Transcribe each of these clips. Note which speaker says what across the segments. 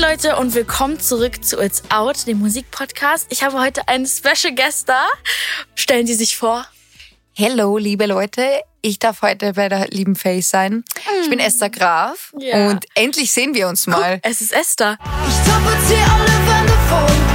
Speaker 1: Leute und willkommen zurück zu It's Out, dem Musikpodcast. Ich habe heute einen Special Guest da. Stellen Sie sich vor.
Speaker 2: Hello, liebe Leute. Ich darf heute bei der lieben Face sein. Ich bin Esther Graf
Speaker 1: Ja.
Speaker 2: und endlich sehen wir uns mal.
Speaker 1: Es ist Esther.
Speaker 3: Ich tapezier alle Wände voll.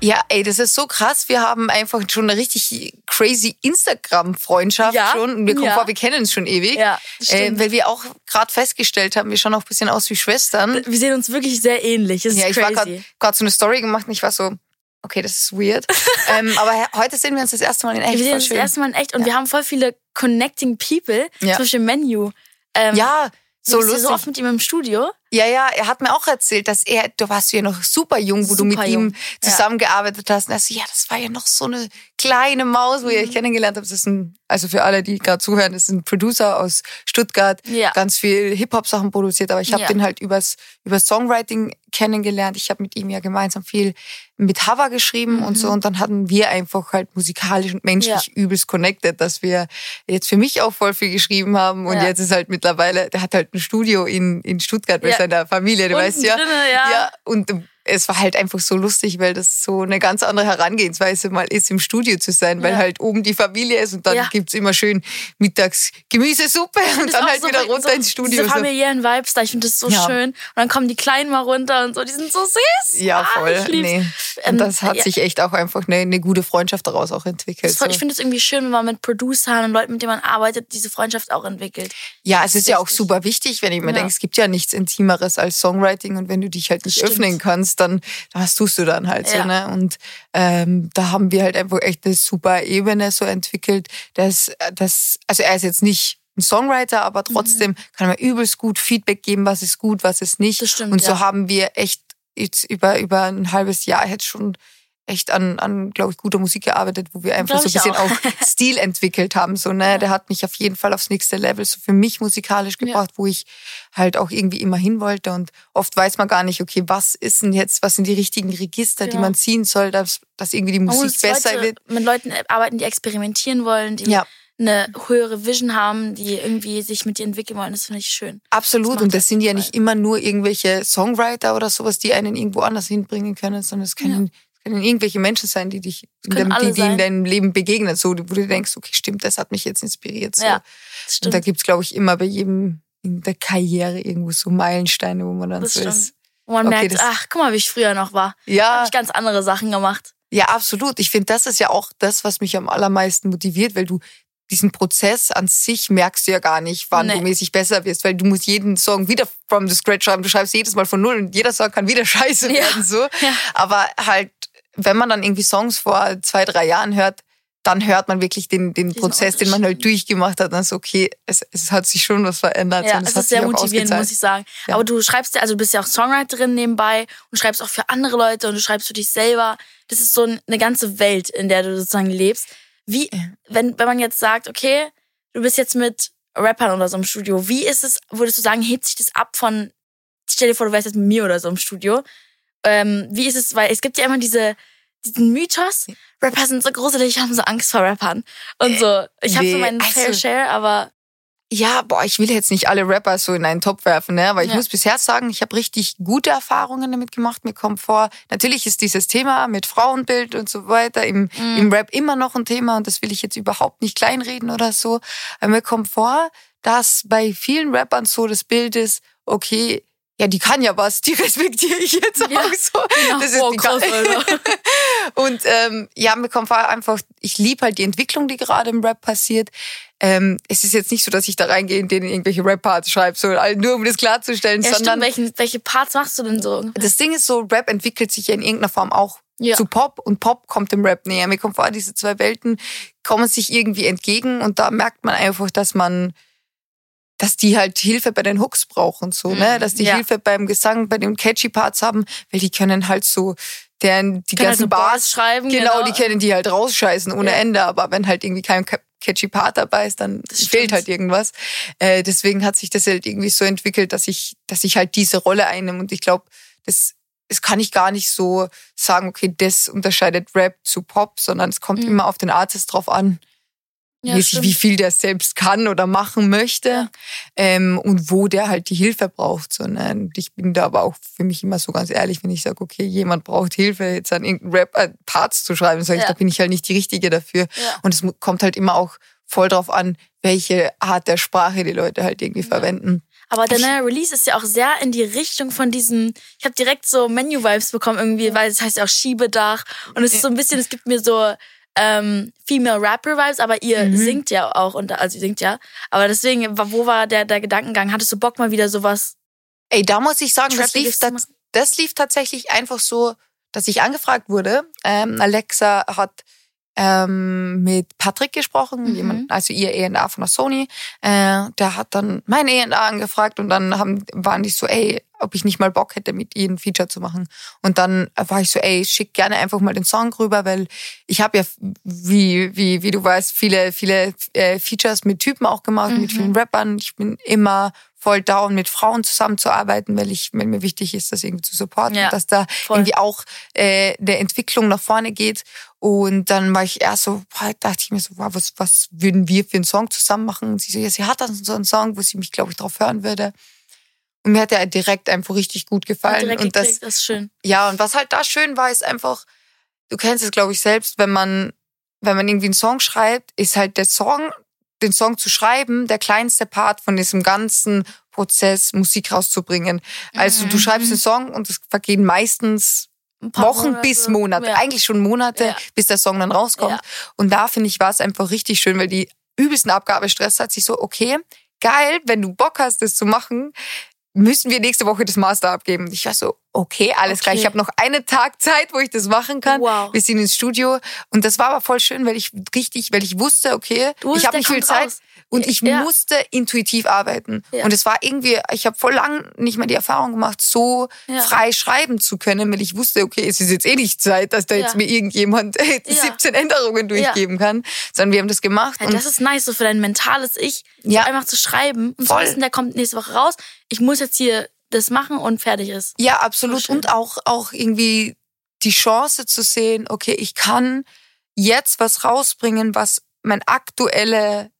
Speaker 2: Ja, ey, das ist so krass. Wir haben einfach schon eine richtig crazy Instagram-Freundschaft
Speaker 1: Ja,
Speaker 2: schon. Wir kommen
Speaker 1: ja.
Speaker 2: vor, wir kennen uns schon ewig.
Speaker 1: Ja, das
Speaker 2: äh, weil wir auch gerade festgestellt haben, wir schauen auch ein bisschen aus wie Schwestern.
Speaker 1: Wir sehen uns wirklich sehr ähnlich. Ist
Speaker 2: Ja, ich war
Speaker 1: crazy.
Speaker 2: gerade so eine Story gemacht und ich war so, okay, das ist weird. ähm, aber he- heute sehen wir uns das erste Mal in echt.
Speaker 1: wir sehen uns das erste Mal in echt und wir haben voll viele Connecting People.
Speaker 2: Ja.
Speaker 1: Zum Beispiel Menu. Ähm,
Speaker 2: Ja, so
Speaker 1: ja
Speaker 2: lustig.
Speaker 1: so oft mit ihm im Studio.
Speaker 2: Ja, ja, er hat mir auch erzählt, dass er, du warst ja noch super jung, wo du mit
Speaker 1: Super
Speaker 2: ihm
Speaker 1: jung, ja.
Speaker 2: zusammengearbeitet hast. Und er so, ja, das war ja noch so eine kleine Maus, wo ihr
Speaker 1: Mhm.
Speaker 2: euch kennengelernt habt. Das ist ein, also für alle, die gerade zuhören, das ist ein Producer aus Stuttgart,
Speaker 1: Ja.
Speaker 2: ganz viel Hip-Hop-Sachen produziert, aber ich habe
Speaker 1: Ja.
Speaker 2: den halt übers, übers Songwriting kennengelernt. Ich habe mit ihm ja gemeinsam viel mit Hava geschrieben und so und dann hatten wir einfach halt musikalisch und menschlich übelst connected, dass wir jetzt für mich auch voll viel geschrieben haben und
Speaker 1: Ja.
Speaker 2: jetzt ist halt mittlerweile, der hat halt ein Studio in, in Stuttgart
Speaker 1: Ja.
Speaker 2: Seiner Familie, du
Speaker 1: Unten
Speaker 2: weißt ja.
Speaker 1: drinne, ja.
Speaker 2: ja. Und es war halt einfach so lustig, weil das so eine ganz andere Herangehensweise mal ist, im Studio zu sein, weil
Speaker 1: Ja.
Speaker 2: halt oben die Familie ist und dann
Speaker 1: Ja.
Speaker 2: gibt's immer schön mittags Gemüsesuppe und dann
Speaker 1: ist
Speaker 2: halt
Speaker 1: so
Speaker 2: wieder runter
Speaker 1: so,
Speaker 2: ins Studio.
Speaker 1: Diese
Speaker 2: So.
Speaker 1: familiären Vibes da, ich finde das so
Speaker 2: Ja.
Speaker 1: schön. Und dann kommen die Kleinen mal runter und so, die sind so süß.
Speaker 2: Ja,
Speaker 1: Ah,
Speaker 2: voll.
Speaker 1: lieb's.
Speaker 2: nee.
Speaker 1: Ähm,
Speaker 2: Und das hat
Speaker 1: ja.
Speaker 2: sich echt auch einfach eine, eine gute Freundschaft daraus auch entwickelt.
Speaker 1: Ist voll,
Speaker 2: so.
Speaker 1: ich finde es irgendwie schön, wenn man mit Producern und Leuten, mit denen man arbeitet, diese Freundschaft auch entwickelt.
Speaker 2: Ja, es ist ja auch super wichtig, wenn ich mir denke, es gibt ja nichts Intimeres als Songwriting und wenn du dich halt nicht
Speaker 1: Stimmt.
Speaker 2: öffnen kannst, dann was tust du dann halt
Speaker 1: Ja.
Speaker 2: so, ne? Und ähm, da haben wir halt einfach echt eine super Ebene so entwickelt, dass das, also er ist jetzt nicht ein Songwriter, aber trotzdem kann er mir übelst gut Feedback geben, was ist gut, was ist nicht.
Speaker 1: Mhm. Stimmt,
Speaker 2: und so
Speaker 1: ja.
Speaker 2: haben wir echt jetzt über über ein halbes Jahr jetzt schon echt an, an glaube ich, guter Musik gearbeitet, wo wir einfach so ein bisschen
Speaker 1: auch.
Speaker 2: auch Stil entwickelt haben. So, ne? Der hat mich auf jeden Fall aufs nächste Level so für mich musikalisch gebracht, wo ich halt auch irgendwie immer hin wollte. Und oft weiß man gar nicht, okay, was ist denn jetzt, was sind die richtigen Register, die
Speaker 1: Genau.
Speaker 2: man ziehen soll, dass, dass irgendwie die Musik
Speaker 1: muss
Speaker 2: besser
Speaker 1: Leute
Speaker 2: wird.
Speaker 1: mit Leuten arbeiten, die experimentieren wollen, die
Speaker 2: Ja.
Speaker 1: eine höhere Vision haben, die irgendwie sich mit dir entwickeln wollen. Das finde ich schön. Das
Speaker 2: Absolut.
Speaker 1: macht
Speaker 2: Und das
Speaker 1: auf
Speaker 2: sind ja nicht immer nur irgendwelche Songwriter oder sowas, die einen irgendwo anders hinbringen können, sondern es können, es können irgendwelche Menschen sein, die dich in die, die in deinem Leben begegnen, so, wo du denkst, okay, stimmt, das hat mich jetzt inspiriert. So.
Speaker 1: Ja, das
Speaker 2: Und da
Speaker 1: stimmt.
Speaker 2: gibt's glaube ich, immer bei jedem in der Karriere irgendwo so Meilensteine, wo man dann
Speaker 1: Das
Speaker 2: so
Speaker 1: stimmt.
Speaker 2: ist.
Speaker 1: Wo man
Speaker 2: Okay,
Speaker 1: merkt, ach, guck mal, wie ich früher noch war.
Speaker 2: Ja,
Speaker 1: ich ganz andere Sachen gemacht.
Speaker 2: ja, absolut. Ich finde, das ist ja auch das, was mich am allermeisten motiviert, weil du diesen Prozess an sich merkst du ja gar nicht, wann
Speaker 1: Nee.
Speaker 2: du mäßig besser wirst, weil du musst jeden Song wieder from the scratch schreiben. Du schreibst jedes Mal von null und jeder Song kann wieder scheiße
Speaker 1: Ja.
Speaker 2: werden, so.
Speaker 1: Ja.
Speaker 2: Aber halt, wenn man dann irgendwie Songs vor zwei, drei Jahren hört, dann hört man wirklich den, den
Speaker 1: Diesen
Speaker 2: Prozess, den man halt durchgemacht hat. Dann ist okay, es, es hat sich schon was verändert.
Speaker 1: Ja, es
Speaker 2: hat
Speaker 1: ist sehr motivierend, muss ich sagen.
Speaker 2: Ja.
Speaker 1: Aber du schreibst ja, also du bist ja auch Songwriterin nebenbei und schreibst auch für andere Leute und du schreibst für dich selber. Das ist so ein- eine ganze Welt, in der du sozusagen lebst. Wie, wenn, wenn man jetzt sagt, okay, du bist jetzt mit Rappern oder so im Studio, wie ist es, würdest du sagen, hebt sich das ab von, stell dir vor, du wärst jetzt mit mir oder so im Studio. Ähm, wie ist es, weil es gibt ja immer diese, diesen Mythos, Rapper sind so gruselig, ich habe so Angst vor Rappern. Und so, ich habe so meinen
Speaker 2: also-
Speaker 1: Fair Share, aber
Speaker 2: Ja, boah, ich will jetzt nicht alle Rapper so in einen Topf werfen, ne? aber ich
Speaker 1: Ja.
Speaker 2: muss bisher sagen, ich habe richtig gute Erfahrungen damit gemacht. Mir kommt vor, natürlich ist dieses Thema mit Frauenbild und so weiter im,
Speaker 1: Mhm.
Speaker 2: im Rap immer noch ein Thema und das will ich jetzt überhaupt nicht kleinreden oder so. Aber mir kommt vor, dass bei vielen Rappern so das Bild ist, okay, ja, die kann ja was, die respektiere ich jetzt
Speaker 1: Ja,
Speaker 2: auch so.
Speaker 1: genau.
Speaker 2: Das ist die
Speaker 1: krass.
Speaker 2: Und ähm, ja, mir kommt vor einfach, ich liebe halt die Entwicklung, die gerade im Rap passiert. Ähm, es ist jetzt nicht so, dass ich da reingehe und denen irgendwelche Rap-Parts schreibe, so nur um das klarzustellen,
Speaker 1: Ja,
Speaker 2: sondern
Speaker 1: stimmt. Welchen, welche Parts machst du denn so?
Speaker 2: das Ding ist so, Rap entwickelt sich ja in irgendeiner Form auch
Speaker 1: Ja.
Speaker 2: zu Pop und Pop kommt dem Rap näher. Mir kommt vor, diese zwei Welten kommen sich irgendwie entgegen und da merkt man einfach, dass man dass die halt Hilfe bei den Hooks brauchen, so, ne? Dass die
Speaker 1: Mhm. Ja.
Speaker 2: Hilfe beim Gesang, bei den catchy Parts haben, weil die können halt so, deren, die
Speaker 1: Können halt
Speaker 2: ganzen
Speaker 1: so Bars
Speaker 2: Bars
Speaker 1: schreiben,
Speaker 2: Genau,
Speaker 1: genau.
Speaker 2: die können die halt rausscheißen ohne
Speaker 1: Ja.
Speaker 2: Ende, aber wenn halt irgendwie kein ca- catchy Part dabei ist, dann
Speaker 1: Das
Speaker 2: fehlt
Speaker 1: stimmt.
Speaker 2: halt irgendwas. Äh, deswegen hat sich das halt irgendwie so entwickelt, dass ich, dass ich halt diese Rolle einnehme und ich glaube, das es kann ich gar nicht so sagen, okay, das unterscheidet Rap zu Pop, sondern es kommt
Speaker 1: Mhm.
Speaker 2: immer auf den Artist drauf an,
Speaker 1: Ja,
Speaker 2: wie,
Speaker 1: stimmt.
Speaker 2: wie viel der selbst kann oder machen möchte
Speaker 1: Ja.
Speaker 2: ähm, und wo der halt die Hilfe braucht. So, ne? Und ich bin da aber auch für mich immer so ganz ehrlich, wenn ich sage, okay, jemand braucht Hilfe, jetzt an irgendeinen Rap äh, Parts zu schreiben, sage ich,
Speaker 1: Ja.
Speaker 2: da bin ich halt nicht die Richtige dafür. Und es kommt halt immer auch voll drauf an, welche Art der Sprache die Leute halt irgendwie verwenden.
Speaker 1: Aber der neue Release ist ja auch sehr in die Richtung von diesem, ich habe direkt so Menu-Vibes bekommen irgendwie, weil es heißt ja auch Schiebedach. Und es ist so ein bisschen, es gibt mir so ähm, Female Rapper-Vibes, aber ihr
Speaker 2: Mhm.
Speaker 1: singt ja auch, und also ihr singt ja. Aber deswegen, wo war der, der Gedankengang? Hattest du Bock mal wieder sowas
Speaker 2: Ey, da muss ich sagen, das lief, das, das lief tatsächlich einfach so, dass ich angefragt wurde. Ähm, Alexa hat ähm, mit Patrick gesprochen,
Speaker 1: Mhm.
Speaker 2: jemand, also ihr E&A von der Sony. Äh, der hat dann mein E&A angefragt und dann haben, waren die so, ey, ob ich nicht mal Bock hätte, mit ihr ein Feature zu machen. Und dann war ich so, ey, schick gerne einfach mal den Song rüber, weil ich habe ja, wie, wie, wie du weißt, viele, viele äh, Features mit Typen auch gemacht, mit
Speaker 1: Mhm.
Speaker 2: vielen Rappern. Ich bin immer voll down, mit Frauen zusammenzuarbeiten, weil ich, weil mir wichtig ist, das irgendwie zu supporten,
Speaker 1: Ja,
Speaker 2: dass da
Speaker 1: voll.
Speaker 2: irgendwie auch äh, der Entwicklung nach vorne geht. Und dann war ich erst so, boah, dachte ich mir so, wow, was, was würden wir für einen Song zusammen machen? Und sie so, ja, sie hat dann so einen Song, wo sie mich, glaube ich, drauf hören würde. Mir hat der direkt einfach richtig gut gefallen. und das?
Speaker 1: Das ist schön.
Speaker 2: ja, und was halt da schön war, ist einfach, du kennst es, glaube ich, selbst, wenn man, wenn man irgendwie einen Song schreibt, ist halt der Song, den Song zu schreiben, der kleinste Part von diesem ganzen Prozess, Musik rauszubringen. Also du
Speaker 1: Mhm.
Speaker 2: schreibst einen Song und es vergehen meistens Wochen
Speaker 1: Monate.
Speaker 2: bis Monate,
Speaker 1: Ja.
Speaker 2: eigentlich schon Monate,
Speaker 1: Ja.
Speaker 2: bis der Song dann rauskommt.
Speaker 1: Ja.
Speaker 2: Und da finde ich, war es einfach richtig schön, weil die übelsten Abgabestress hat sich so, okay, geil, wenn du Bock hast, das zu machen, müssen wir nächste Woche das Master abgeben. Ich war so, okay, alles klar.
Speaker 1: Okay.
Speaker 2: Ich habe noch einen Tag Zeit, wo ich das machen kann.
Speaker 1: Wow.
Speaker 2: Wir sind ins Studio. Und das war aber voll schön, weil ich richtig, weil ich wusste, okay,
Speaker 1: Du
Speaker 2: ich habe nicht viel Zeit.
Speaker 1: raus.
Speaker 2: Und ich
Speaker 1: Ja.
Speaker 2: musste intuitiv arbeiten.
Speaker 1: Ja.
Speaker 2: Und es war irgendwie, ich habe voll lang nicht mehr die Erfahrung gemacht, so
Speaker 1: Ja.
Speaker 2: frei schreiben zu können, weil ich wusste, okay, es ist jetzt eh nicht Zeit, dass da jetzt mir irgendjemand äh,
Speaker 1: Ja.
Speaker 2: 17 Änderungen durchgeben kann, sondern wir haben das gemacht.
Speaker 1: Das ist nice, so für dein mentales Ich,
Speaker 2: Ja.
Speaker 1: so einfach zu schreiben und
Speaker 2: Voll.
Speaker 1: zu wissen, der kommt nächste Woche raus. Ich muss jetzt hier das machen und fertig ist.
Speaker 2: Ja, absolut. Und auch, auch irgendwie die Chance zu sehen, okay, ich kann jetzt was rausbringen, was mein aktuelle,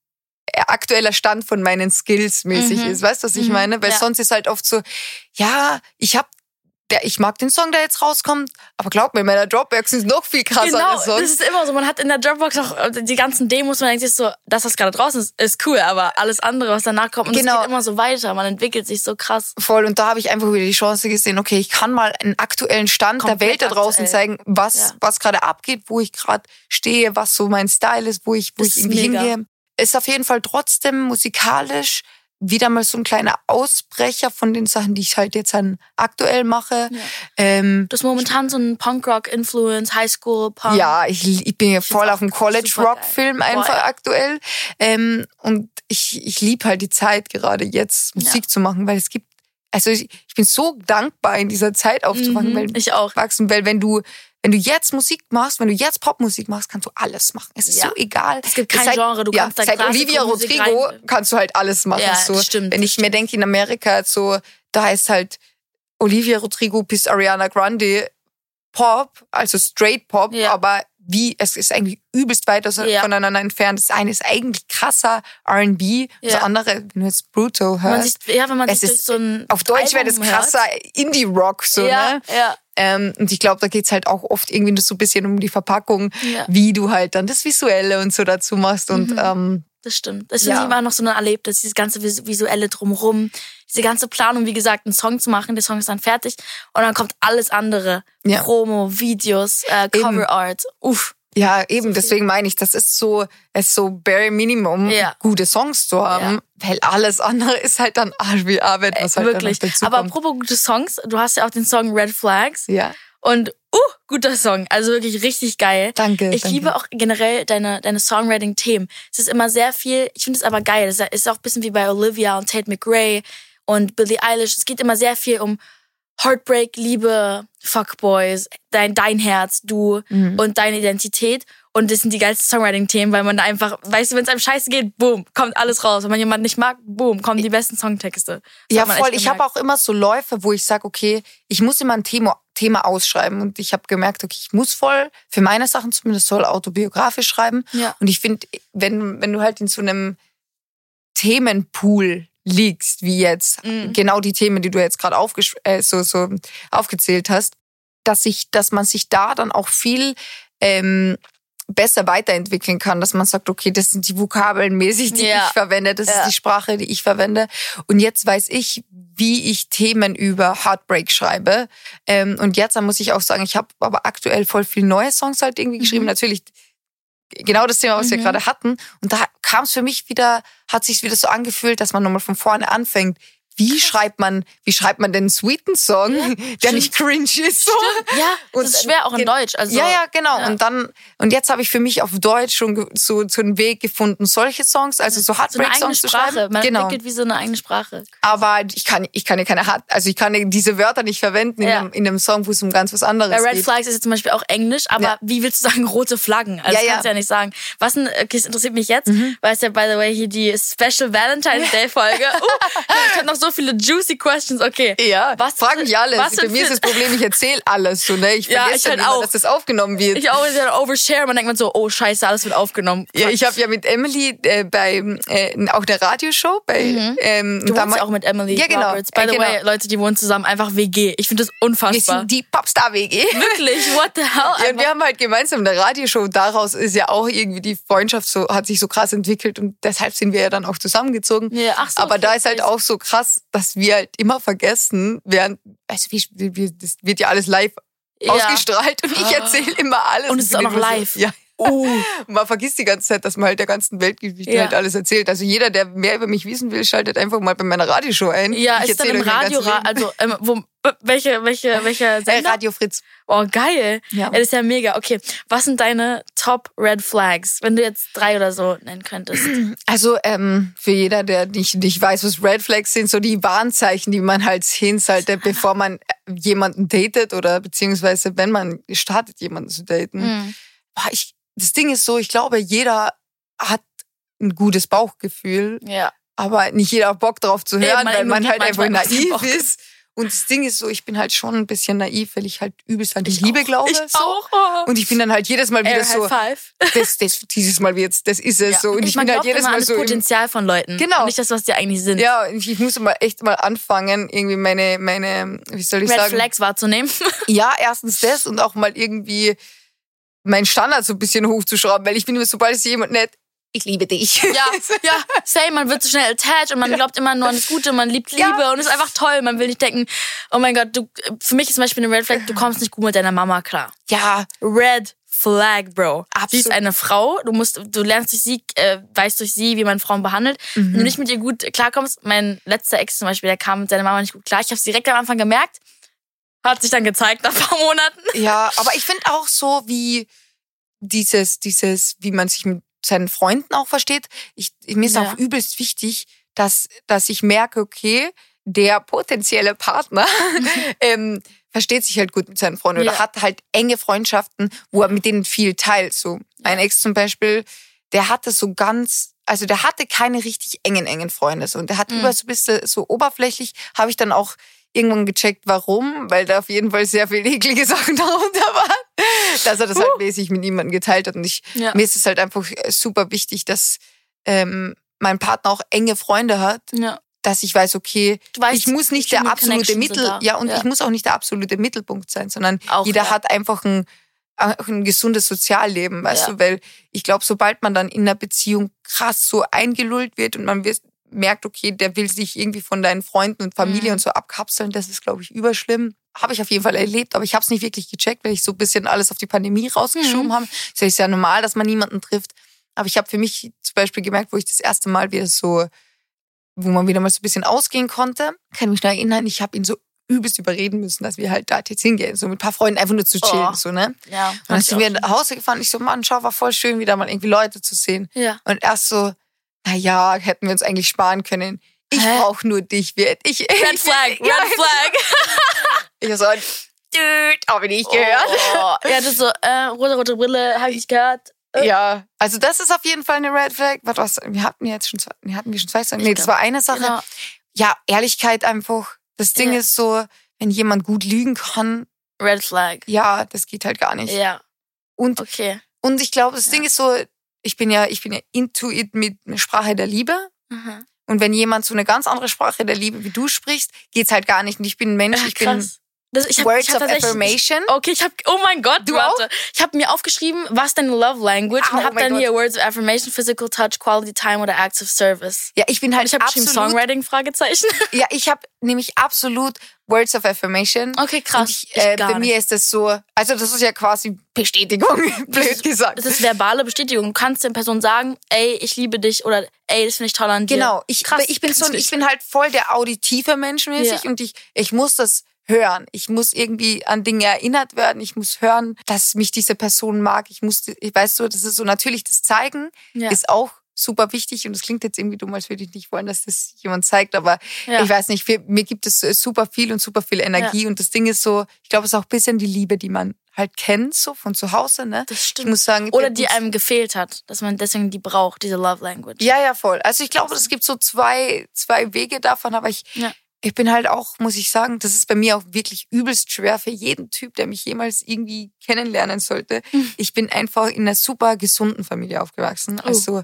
Speaker 2: äh, aktueller Stand von meinen Skills mäßig
Speaker 1: Mhm.
Speaker 2: ist. Weißt du, was ich
Speaker 1: Mhm.
Speaker 2: meine? Weil
Speaker 1: Ja.
Speaker 2: sonst ist halt oft so, ja, ich hab der, ich mag den Song, der jetzt rauskommt, aber glaub mir, in meiner Dropbox ist noch viel krasser
Speaker 1: Genau,
Speaker 2: als
Speaker 1: das ist immer so. Man hat in der Dropbox auch äh, die ganzen Demos, man denkt sich so, das, was gerade draußen ist, ist cool, aber alles andere, was danach kommt, und
Speaker 2: Genau.
Speaker 1: geht immer so weiter. Man entwickelt sich so krass.
Speaker 2: Voll. Und da habe ich einfach wieder die Chance gesehen, okay, ich kann mal einen aktuellen Stand der
Speaker 1: Komplett
Speaker 2: Welt da draußen
Speaker 1: aktuell.
Speaker 2: zeigen, was,
Speaker 1: Ja.
Speaker 2: was gerade abgeht, wo ich gerade stehe, was so mein Style ist, wo ich, wo
Speaker 1: Das
Speaker 2: ich irgendwie
Speaker 1: mega.
Speaker 2: hingehe. Ist auf jeden Fall trotzdem musikalisch wieder mal so ein kleiner Ausbrecher von den Sachen, die ich halt jetzt dann aktuell mache.
Speaker 1: Ja.
Speaker 2: Ähm,
Speaker 1: Du hast momentan so einen Punkrock-Influence, Highschool-Punk.
Speaker 2: ja, ich, ich bin ja voll auf dem College-Rock-Film.
Speaker 1: Boah,
Speaker 2: einfach
Speaker 1: ja.
Speaker 2: aktuell. Ähm, und ich, ich liebe halt die Zeit gerade jetzt Musik zu machen, weil es gibt, also ich, ich bin so dankbar in dieser Zeit aufzuwachen,
Speaker 1: Mhm,
Speaker 2: weil
Speaker 1: ich auch.
Speaker 2: wachsen, weil wenn du wenn du jetzt Musik machst, wenn du jetzt Popmusik machst, kannst du alles machen. Es ist
Speaker 1: Ja.
Speaker 2: so egal.
Speaker 1: Es gibt kein
Speaker 2: seit,
Speaker 1: Genre, du
Speaker 2: ja,
Speaker 1: kannst da
Speaker 2: seit Olivia Rodrigo
Speaker 1: rein-
Speaker 2: kannst du halt alles machen.
Speaker 1: Ja,
Speaker 2: so.
Speaker 1: das stimmt,
Speaker 2: Wenn
Speaker 1: das
Speaker 2: ich mir denke, in Amerika so, da ist halt Olivia Rodrigo bis Ariana Grande Pop, also straight Pop,
Speaker 1: Ja.
Speaker 2: aber wie, es ist eigentlich übelst weit
Speaker 1: Ja.
Speaker 2: voneinander entfernt. Das eine ist eigentlich krasser R&B, das
Speaker 1: Ja.
Speaker 2: andere, wenn du jetzt Bruto
Speaker 1: Wenn man
Speaker 2: hörst,
Speaker 1: sich, ja, wenn man
Speaker 2: es ist-
Speaker 1: so ein
Speaker 2: auf Deutsch wäre das krasser Indie-Rock, so,
Speaker 1: ja,
Speaker 2: ne?
Speaker 1: ja,
Speaker 2: Ähm, und ich glaube, da geht's halt auch oft irgendwie nur so ein bisschen um die Verpackung,
Speaker 1: ja,
Speaker 2: wie du halt dann das Visuelle und so dazu machst. Und
Speaker 1: Mhm.
Speaker 2: ähm,
Speaker 1: das stimmt. Das
Speaker 2: Ja.
Speaker 1: finde ich immer noch so ein Erlebnis, dieses ganze Vis- Visuelle drumrum, diese ganze Planung, wie gesagt, einen Song zu machen, der Song ist dann fertig und dann kommt alles andere.
Speaker 2: Ja.
Speaker 1: Promo, Videos, äh,
Speaker 2: Eben.
Speaker 1: Cover Art. Uff.
Speaker 2: Ja, eben, deswegen meine ich, das ist so, es ist so bare Minimum,
Speaker 1: Ja.
Speaker 2: gute Songs zu haben, weil alles andere ist halt dann Arsch wie Arbeit, was halt
Speaker 1: Wirklich.
Speaker 2: dazu
Speaker 1: Aber
Speaker 2: kommt.
Speaker 1: apropos gute Songs, du hast ja auch den Song Red Flags
Speaker 2: Ja,
Speaker 1: und uh, guter Song. Also wirklich richtig geil.
Speaker 2: danke.
Speaker 1: Ich
Speaker 2: danke.
Speaker 1: liebe auch generell deine, deine Songwriting-Themen. Es ist immer sehr viel, ich finde es aber geil. Es ist auch ein bisschen wie bei Olivia und Tate McRae und Billie Eilish. Es geht immer sehr viel um Heartbreak, Liebe, Fuckboys, dein, dein Herz, du
Speaker 2: Mhm.
Speaker 1: und deine Identität. Und das sind die geilsten Songwriting-Themen, weil man da einfach, weißt du, wenn es einem scheiße geht, boom, kommt alles raus. Wenn man jemanden nicht mag, boom, kommen die besten Songtexte. Das
Speaker 2: Ja, voll. Ich habe auch immer so Läufe, wo ich sage, okay, ich muss immer ein Thema, Thema ausschreiben. Und ich habe gemerkt, okay, ich muss voll, für meine Sachen zumindest, soll autobiografisch schreiben.
Speaker 1: Ja.
Speaker 2: Und ich finde, wenn, wenn du halt in so einem Themenpool liegst, wie jetzt
Speaker 1: Mhm.
Speaker 2: genau die Themen, die du jetzt gerade äh, so, so aufgezählt hast, dass sich, dass man sich da dann auch viel ähm, besser weiterentwickeln kann, dass man sagt, okay, das sind die Vokabeln mäßig, die
Speaker 1: Ja.
Speaker 2: ich verwende, das
Speaker 1: Ja.
Speaker 2: ist die Sprache, die ich verwende. Und jetzt weiß ich, wie ich Themen über Heartbreak schreibe. Ähm, und jetzt dann muss ich auch sagen, ich habe aber aktuell voll viel neue Songs halt irgendwie geschrieben. Natürlich genau das Thema, was wir
Speaker 1: Mhm.
Speaker 2: gerade hatten. Und da kam es für mich wieder, hat sich wieder so angefühlt, dass man nochmal von vorne anfängt. Wie schreibt man, wie schreibt man denn einen sweeten Song, der nicht cringe ist? So?
Speaker 1: Ja,
Speaker 2: Und-
Speaker 1: das ist schwer auch in Deutsch. Also,
Speaker 2: ja, ja, genau.
Speaker 1: ja.
Speaker 2: Und dann, und jetzt habe ich für mich auf Deutsch schon so, so einen Weg gefunden, solche Songs, also so
Speaker 1: so eine eigene
Speaker 2: Heartbreak-Songs zu
Speaker 1: Sprache.
Speaker 2: schreiben.
Speaker 1: Man
Speaker 2: genau.
Speaker 1: entwickelt wie so eine eigene Sprache.
Speaker 2: Aber ich kann, ich kann ja keine Hart, also ich kann ja diese Wörter nicht verwenden in,
Speaker 1: Ja.
Speaker 2: einem, in einem Song, wo es um ganz was anderes
Speaker 1: Bei Red
Speaker 2: geht.
Speaker 1: Flags ist jetzt zum Beispiel auch Englisch, aber
Speaker 2: Ja.
Speaker 1: wie willst du sagen rote Flaggen? Also
Speaker 2: Ja, ja.
Speaker 1: kannst du ja nicht sagen. Was denn, okay, das interessiert mich jetzt,
Speaker 2: Mhm.
Speaker 1: weil es ja, by the way, hier die Special Valentine's Day Folge. Uh, ich habe noch so viele juicy questions. Okay.
Speaker 2: Ja,
Speaker 1: Was
Speaker 2: frag mich alles.
Speaker 1: was
Speaker 2: Bei
Speaker 1: für-
Speaker 2: mir ist das Problem, ich erzähle alles so, ne? Ich
Speaker 1: Ja,
Speaker 2: vergesse
Speaker 1: ich halt
Speaker 2: immer,
Speaker 1: auch.
Speaker 2: dass das aufgenommen wird.
Speaker 1: Ich always ja overshare, man denkt man so, oh scheiße, alles wird aufgenommen.
Speaker 2: ja, ich habe ja mit Emily äh, bei äh, auch der Radioshow bei ähm,
Speaker 1: Mhm. Du
Speaker 2: da
Speaker 1: wohnst
Speaker 2: mal-
Speaker 1: ja auch mit Emily
Speaker 2: Ja, genau.
Speaker 1: Roberts. By the
Speaker 2: genau.
Speaker 1: way, Leute, die wohnen zusammen, einfach WG. Ich finde das
Speaker 2: wir
Speaker 1: unfassbar.
Speaker 2: sind die Popstar WG.
Speaker 1: Wirklich, what the hell?
Speaker 2: Ja, und wir haben halt gemeinsam eine Radioshow. Daraus ist ja auch irgendwie die Freundschaft so, hat sich so krass entwickelt und deshalb sind wir ja dann auch zusammengezogen.
Speaker 1: Ja, ach so,
Speaker 2: Aber
Speaker 1: okay,
Speaker 2: da ist halt auch so krass, dass wir halt immer vergessen, während, also wie, wie, das wird ja alles live
Speaker 1: Ja.
Speaker 2: ausgestrahlt und ich erzähle immer alles.
Speaker 1: Und es ist auch noch live.
Speaker 2: Ja.
Speaker 1: Oh.
Speaker 2: Man vergisst die ganze Zeit, dass man halt der ganzen Weltgeschichte
Speaker 1: Ja.
Speaker 2: halt alles erzählt. Also jeder, der mehr über mich wissen will, schaltet einfach mal bei meiner Radioshow ein.
Speaker 1: Ja,
Speaker 2: ich
Speaker 1: ist dann
Speaker 2: erzähle
Speaker 1: im Radio,
Speaker 2: Leben.
Speaker 1: also ähm, wo, welche, welche, welcher
Speaker 2: äh,
Speaker 1: Sender?
Speaker 2: Radio Fritz.
Speaker 1: Oh, geil.
Speaker 2: Ja.
Speaker 1: Das ist ja mega. Okay, was sind deine Top Red Flags, wenn du jetzt drei oder so nennen könntest?
Speaker 2: Also ähm, für jeder, der nicht, nicht weiß, was Red Flags sind, so die Warnzeichen, die man halt sehen sollte, bevor man äh, jemanden datet oder beziehungsweise wenn man startet, jemanden zu daten.
Speaker 1: Hm.
Speaker 2: Boah, ich, das Ding ist so, ich glaube, jeder hat ein gutes Bauchgefühl,
Speaker 1: Ja.
Speaker 2: aber nicht jeder hat Bock drauf zu
Speaker 1: Eben,
Speaker 2: hören,
Speaker 1: man
Speaker 2: weil man halt einfach naiv ist. Und das Ding ist so, ich bin halt schon ein bisschen naiv, weil ich halt übelst an die
Speaker 1: Ich
Speaker 2: Liebe
Speaker 1: auch.
Speaker 2: glaube.
Speaker 1: Ich
Speaker 2: so.
Speaker 1: auch. Oh.
Speaker 2: Und ich bin dann halt jedes Mal wieder
Speaker 1: Air
Speaker 2: so,
Speaker 1: Five.
Speaker 2: das, das, dieses Mal wird's, das ist es so. Und ich,
Speaker 1: man
Speaker 2: bin halt jedes Mal
Speaker 1: das
Speaker 2: so im,
Speaker 1: Potenzial von Leuten.
Speaker 2: Genau.
Speaker 1: Und nicht das, was die eigentlich sind.
Speaker 2: Ja, und ich muss mal echt mal anfangen, irgendwie meine, meine, wie soll ich
Speaker 1: Red
Speaker 2: sagen?
Speaker 1: Flags wahrzunehmen.
Speaker 2: Ja, erstens das und auch mal irgendwie meinen Standard so ein bisschen hochzuschrauben, weil ich bin immer, sobald es jemand nicht, ich liebe dich.
Speaker 1: Ja, ja, same, man wird so schnell attached und man glaubt immer nur an das Gute, man liebt
Speaker 2: Ja.
Speaker 1: Liebe und ist einfach toll. Man will nicht denken, oh mein Gott, du, für mich ist zum Beispiel eine Red Flag, du kommst nicht gut mit deiner Mama klar.
Speaker 2: ja,
Speaker 1: Red Flag, Bro.
Speaker 2: Absolut.
Speaker 1: Sie ist eine Frau, du musst, du lernst durch sie, äh, weißt durch sie, wie man Frauen behandelt. Wenn du nicht mit ihr gut klarkommst, mein letzter Ex zum Beispiel, der kam mit seiner Mama nicht gut klar. Ich habe direkt am Anfang gemerkt, hat sich dann gezeigt nach ein paar Monaten.
Speaker 2: ja, aber ich finde auch so, wie dieses, dieses, wie man sich mit seinen Freunden auch versteht. Ich, mir ist
Speaker 1: Ja.
Speaker 2: auch übelst wichtig, dass, dass ich merke, okay, der potenzielle Partner ähm, versteht sich halt gut mit seinen Freunden oder
Speaker 1: Ja.
Speaker 2: hat halt enge Freundschaften, wo er mit denen viel teilt. So ein Ex zum Beispiel, der hatte so ganz, also der hatte keine richtig engen, engen Freunde. So. Und der hat
Speaker 1: Mhm.
Speaker 2: über so ein bisschen so oberflächlich, habe ich dann auch irgendwann gecheckt, warum, weil da auf jeden Fall sehr viele eklige Sachen darunter waren, dass er das halt mäßig mit niemandem geteilt hat. Und ich,
Speaker 1: Ja.
Speaker 2: mir ist es halt einfach super wichtig, dass ähm, mein Partner auch enge Freunde hat,
Speaker 1: Ja.
Speaker 2: dass ich weiß, okay,
Speaker 1: weißt,
Speaker 2: ich muss nicht der absolute Mittel, ja, und
Speaker 1: Ja.
Speaker 2: ich muss auch nicht der absolute Mittelpunkt sein, sondern
Speaker 1: Auch,
Speaker 2: jeder hat einfach ein, auch ein gesundes Sozialleben, weißt
Speaker 1: Ja.
Speaker 2: du, weil ich glaube, sobald man dann in einer Beziehung krass so eingelullt wird und man wird, merkt, okay, der will sich irgendwie von deinen Freunden und Familie
Speaker 1: Mhm.
Speaker 2: und so abkapseln, das ist, glaube ich, überschlimm. Habe ich auf jeden Fall erlebt, aber ich habe es nicht wirklich gecheckt, weil ich so ein bisschen alles auf die Pandemie rausgeschoben
Speaker 1: Mhm.
Speaker 2: habe. Das ist ja normal, dass man niemanden trifft. Aber ich habe für mich zum Beispiel gemerkt, wo ich das erste Mal wieder so, wo man wieder mal so ein bisschen ausgehen konnte, kann mich noch erinnern, ich habe ihn so übelst überreden müssen, dass wir halt da jetzt hingehen, so mit ein paar Freunden einfach nur zu chillen,
Speaker 1: Oh.
Speaker 2: so, ne?
Speaker 1: Ja.
Speaker 2: Und dann sind wir nach Hause gefahren, ich so, Mann, schau, war voll schön, wieder mal irgendwie Leute zu sehen.
Speaker 1: Ja.
Speaker 2: Und erst so, na ja, hätten wir uns eigentlich sparen können. Ich
Speaker 1: Hä?
Speaker 2: brauch nur dich, wird ich.
Speaker 1: Red Flag, Red
Speaker 2: Ja,
Speaker 1: Flag.
Speaker 2: Ich so, dude, hab ich nicht gehört.
Speaker 1: Oh. Ja, das ist so, äh, rote, rote Brille, habe ich nicht gehört.
Speaker 2: Ja, also das ist auf jeden Fall eine Red Flag. Was, was wir hatten jetzt schon zwei, wir hatten wir schon zwei Sachen. Nee, das war eine Sache.
Speaker 1: Genau.
Speaker 2: Ja, Ehrlichkeit einfach. Das Ding
Speaker 1: Ja.
Speaker 2: ist so, wenn jemand gut lügen kann,
Speaker 1: Red Flag.
Speaker 2: Ja, das geht halt gar nicht.
Speaker 1: Ja,
Speaker 2: Und,
Speaker 1: okay.
Speaker 2: und ich glaube, das
Speaker 1: Ja.
Speaker 2: Ding ist so, ich bin ja, ich bin ja into it mit einer Sprache der Liebe.
Speaker 1: Mhm.
Speaker 2: Und wenn jemand so eine ganz andere Sprache der Liebe wie du sprichst, geht's halt gar nicht. Und ich bin ein Mensch,
Speaker 1: Ja,
Speaker 2: ich bin.
Speaker 1: Das, ich hab,
Speaker 2: Words
Speaker 1: ich hab
Speaker 2: of Affirmation.
Speaker 1: Okay, ich habe, oh mein Gott,
Speaker 2: Du
Speaker 1: warte. Ich habe mir aufgeschrieben, was deine Love Language
Speaker 2: Oh
Speaker 1: und habe
Speaker 2: mein
Speaker 1: dann
Speaker 2: Gott.
Speaker 1: hier Words of Affirmation, Physical Touch, Quality Time oder Acts of Service.
Speaker 2: Ja, ich bin
Speaker 1: Und
Speaker 2: halt
Speaker 1: ich habe geschrieben
Speaker 2: absolut,
Speaker 1: Songwriting, Fragezeichen.
Speaker 2: ja, ich habe nämlich absolut Words of Affirmation.
Speaker 1: Okay, krass.
Speaker 2: Ich, äh,
Speaker 1: gar
Speaker 2: bei mir ist das so, also das ist ja quasi Bestätigung, blöd gesagt.
Speaker 1: Das ist verbale Bestätigung. Du kannst der Person sagen, ey, ich liebe dich oder ey, das finde ich toll an dir.
Speaker 2: Genau, ich,
Speaker 1: Krass,
Speaker 2: ich bin so, ich bin halt voll der auditive Mensch mäßig
Speaker 1: Ja.
Speaker 2: und ich, ich muss das hören. Ich muss irgendwie an Dinge erinnert werden. Ich muss hören, dass mich diese Person mag. Ich muss, ich weiß so, das ist so natürlich das Zeigen
Speaker 1: Ja.
Speaker 2: ist auch super wichtig und es klingt jetzt irgendwie dumm, als würde ich nicht wollen, dass das jemand zeigt, aber
Speaker 1: Ja.
Speaker 2: ich weiß nicht, für, mir gibt es äh, super viel und super viel Energie und das Ding ist so, ich glaube, es ist auch ein bisschen die Liebe, die man halt kennt, so von zu Hause, ne?
Speaker 1: Das
Speaker 2: Ich
Speaker 1: stimmt.
Speaker 2: muss sagen,
Speaker 1: Oder
Speaker 2: ich
Speaker 1: die einem gefehlt hat, dass man deswegen die braucht, diese Love Language.
Speaker 2: Ja, ja, voll. Also ich glaube, es gibt so zwei, zwei Wege davon, aber ich,
Speaker 1: Ja.
Speaker 2: ich bin halt auch, muss ich sagen, das ist bei mir auch wirklich übelst schwer für jeden Typ, der mich jemals irgendwie kennenlernen sollte.
Speaker 1: Mhm.
Speaker 2: Ich bin einfach in einer super gesunden Familie aufgewachsen.
Speaker 1: Oh,
Speaker 2: Also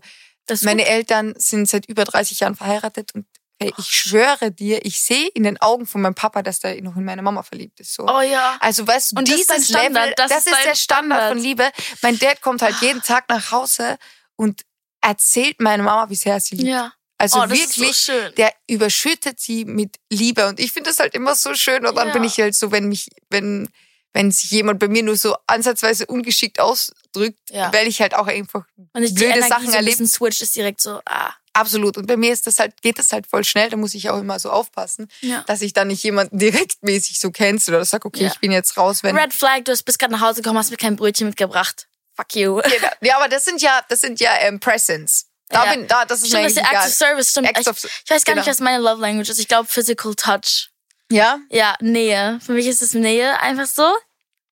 Speaker 2: meine
Speaker 1: gut.
Speaker 2: Eltern sind seit über 30 Jahren verheiratet und ich schwöre dir, ich sehe in den Augen von meinem Papa, dass der noch in meine Mama verliebt ist. So.
Speaker 1: Oh ja.
Speaker 2: Also weißt du,
Speaker 1: Und das ist
Speaker 2: dieses
Speaker 1: Standard,
Speaker 2: Level,
Speaker 1: das
Speaker 2: das,
Speaker 1: ist
Speaker 2: ist, der Standard,
Speaker 1: Standard.
Speaker 2: von Liebe. Mein Dad kommt halt jeden Tag nach Hause und erzählt meiner Mama, wie sehr er sie liebt.
Speaker 1: Ja.
Speaker 2: Also
Speaker 1: oh,
Speaker 2: wirklich,
Speaker 1: so
Speaker 2: der überschüttet sie mit Liebe und ich finde das halt immer so schön und dann
Speaker 1: Ja.
Speaker 2: bin ich halt so, wenn mich, wenn wenn sich jemand bei mir nur so ansatzweise ungeschickt ausdrückt,
Speaker 1: Ja.
Speaker 2: weil ich halt auch einfach
Speaker 1: Und ich die
Speaker 2: blöde
Speaker 1: Energie
Speaker 2: Sachen
Speaker 1: so bisschen switcht, ist direkt so, ah.
Speaker 2: Absolut. Und bei mir ist das halt, geht das halt voll schnell, da muss ich auch immer so aufpassen,
Speaker 1: Ja.
Speaker 2: dass ich dann nicht jemanden direktmäßig so kennst oder sag, okay,
Speaker 1: Ja.
Speaker 2: ich bin jetzt raus, wenn.
Speaker 1: Red Flag, du hast bis gerade nach Hause gekommen, hast mir kein Brötchen mitgebracht. Fuck you.
Speaker 2: Genau. Ja, aber das sind ja, das sind ja ähm, Presents. Da bin, da, das ist
Speaker 1: Stimmt,
Speaker 2: mir
Speaker 1: das ist. Acts of Service, stimmt. Ich, ich weiß gar nicht,
Speaker 2: genau.
Speaker 1: was meine Love Language ist. Ich glaube Physical Touch.
Speaker 2: Ja?
Speaker 1: Ja, Nähe. Für mich ist es Nähe, einfach so.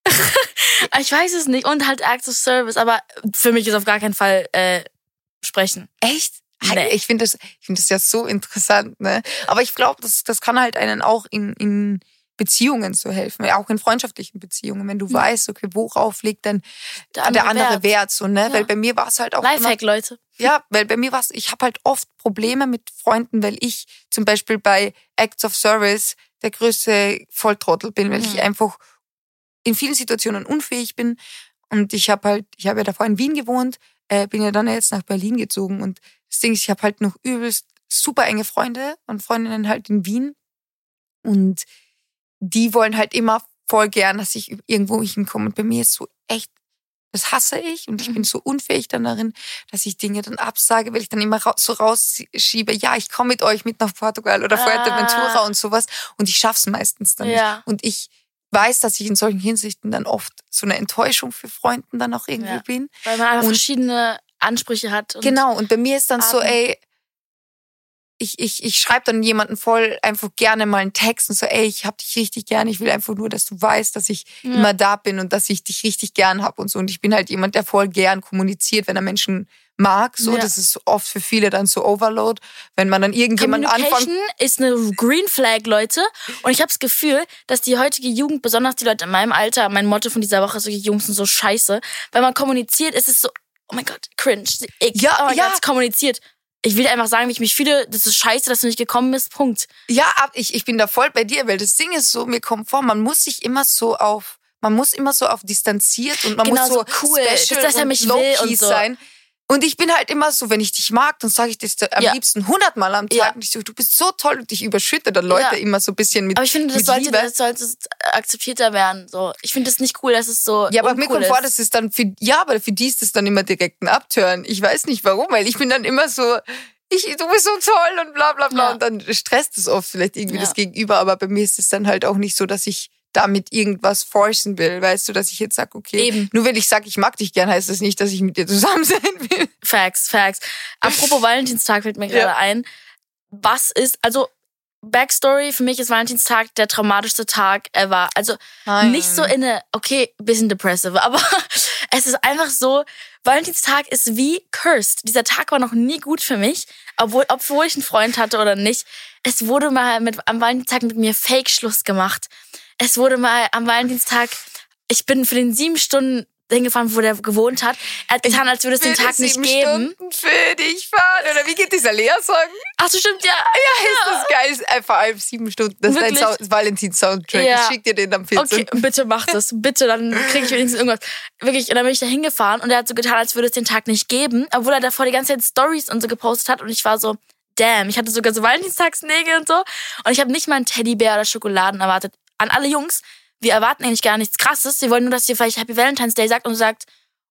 Speaker 1: ich weiß es nicht. Und halt Acts of Service. Aber für mich ist auf gar keinen Fall äh, sprechen.
Speaker 2: Echt?
Speaker 1: Nee.
Speaker 2: Ich finde das, ich finde das ja so interessant, ne? Aber ich glaube, das, das kann halt einen auch in, in Beziehungen so helfen, auch in freundschaftlichen Beziehungen, wenn du
Speaker 1: Ja.
Speaker 2: weißt, okay, worauf liegt denn
Speaker 1: Der
Speaker 2: der
Speaker 1: andere
Speaker 2: andere, Wert. so, ne?
Speaker 1: Ja.
Speaker 2: Weil bei mir war es halt auch immer,
Speaker 1: Lifehack, Leute.
Speaker 2: ja, weil bei mir war es, ich habe halt oft Probleme mit Freunden, weil ich zum Beispiel bei Acts of Service der größte Volltrottel bin, weil ich
Speaker 1: Mhm.
Speaker 2: einfach in vielen Situationen unfähig bin. Und ich habe halt, ich habe ja davor in Wien gewohnt, äh, bin ja dann jetzt nach Berlin gezogen. Und das Ding ist, ich habe halt noch übelst super enge Freunde und Freundinnen halt in Wien. Und die wollen halt immer voll gern, dass ich irgendwo hinkomme. Und bei mir ist so echt, das hasse ich. Und ich
Speaker 1: Mhm.
Speaker 2: bin so unfähig dann darin, dass ich Dinge dann absage, weil ich dann immer so rausschiebe, ja, ich komme mit euch mit nach Portugal oder
Speaker 1: Ah.
Speaker 2: Fuerteventura und sowas. Und ich schaff's meistens dann
Speaker 1: Ja.
Speaker 2: nicht. Und ich weiß, dass ich in solchen Hinsichten dann oft so eine Enttäuschung für Freunden dann auch irgendwie
Speaker 1: Ja.
Speaker 2: bin.
Speaker 1: Weil man einfach
Speaker 2: Und-
Speaker 1: verschiedene Ansprüche hat.
Speaker 2: Genau, und bei mir ist dann so,
Speaker 1: Arten.
Speaker 2: ey, ich, ich, ich schreibe dann jemanden voll einfach gerne mal einen Text und so, ey, ich hab dich richtig gern, ich will einfach nur, dass du weißt, dass ich
Speaker 1: Ja.
Speaker 2: immer da bin und dass ich dich richtig gern hab und so. Und ich bin halt jemand, der voll gern kommuniziert, wenn er Menschen mag. So,
Speaker 1: Ja.
Speaker 2: das ist oft für viele dann so Overload, wenn man dann irgendjemand anfängt.
Speaker 1: Ist eine Green Flag, Leute. Und ich habe das Gefühl, dass die heutige Jugend, besonders die Leute in meinem Alter, mein Motto von dieser Woche ist, so, die Jungs sind so scheiße. Wenn man kommuniziert, ist es so, oh mein Gott, cringe. Ich,
Speaker 2: Ja,
Speaker 1: oh mein
Speaker 2: ja.
Speaker 1: Gott, es kommuniziert. Ich will dir einfach sagen, wie ich mich fühle. Das ist scheiße, dass du nicht gekommen bist. Punkt.
Speaker 2: Ja, ab- ich, ich bin da voll bei dir, weil das Ding ist so, mir kommt vor, man muss sich immer so auf, man muss immer so auf distanziert und man
Speaker 1: Genau,
Speaker 2: muss so,
Speaker 1: so cool,
Speaker 2: special
Speaker 1: dass er mich will und so.
Speaker 2: sein. Und ich bin halt immer so, wenn ich dich mag, dann sage ich das am
Speaker 1: Ja.
Speaker 2: liebsten hundertmal am Tag.
Speaker 1: Ja.
Speaker 2: Und ich so, du bist so toll und ich überschütte dann Leute
Speaker 1: Ja.
Speaker 2: immer so ein bisschen mit
Speaker 1: Aber ich finde, das sollte,
Speaker 2: Liebe.
Speaker 1: das sollte akzeptierter werden. So, ich finde das nicht cool, dass es so
Speaker 2: Ja, aber mir kommt vor,
Speaker 1: ist.
Speaker 2: das ist dann für, ja, aber für die ist das dann immer direkt ein Abtören. Ich weiß nicht warum, weil ich bin dann immer so, ich, du bist so toll und bla bla bla. Und dann stresst es oft vielleicht irgendwie das Gegenüber, aber bei mir ist es dann halt auch nicht so, dass ich damit irgendwas forcen will. Weißt du, dass ich jetzt sage, okay,
Speaker 1: Eben.
Speaker 2: nur wenn ich sage, ich mag dich gern, heißt das nicht, dass ich mit dir zusammen sein will.
Speaker 1: Facts, Facts. Apropos Valentinstag fällt mir gerade
Speaker 2: Ja.
Speaker 1: ein. Was ist, also Backstory, für mich ist Valentinstag der traumatischste Tag ever. Also nicht so in eine, okay, bisschen depressive, aber es ist einfach so, Valentinstag ist wie cursed. Dieser Tag war noch nie gut für mich, obwohl, obwohl ich einen Freund hatte oder nicht. Es wurde mal mit, am Valentinstag mit mir Fake-Schluss gemacht. Es wurde mal am Valentinstag, ich bin für den sieben Stunden hingefahren, wo der gewohnt hat. Er hat getan, als würde es den Tag nicht
Speaker 2: sieben
Speaker 1: geben.
Speaker 2: Stunden für dich fahren. Oder wie geht dieser Lea-Song?
Speaker 1: Ach so, stimmt, ja.
Speaker 2: Ja, ist das geil. Ist einfach halb sieben Stunden. Das
Speaker 1: Wirklich?
Speaker 2: ist dein Sound- Valentin-Soundtrack.
Speaker 1: Ja.
Speaker 2: Ich schick dir den am 14.
Speaker 1: Okay, bitte mach das. Bitte, dann kriege ich wenigstens irgendwas. Wirklich, und dann bin ich da hingefahren und er hat so getan, als würde es den Tag nicht geben, obwohl er davor die ganze Zeit Stories und so gepostet hat und ich war so, damn, ich hatte sogar so Valentinstagsnägel und so und ich habe nicht mal einen Teddybär oder Schokoladen erwartet. An alle Jungs, wir erwarten eigentlich gar nichts krasses. Wir wollen nur, dass ihr vielleicht Happy Valentine's Day sagt und sagt,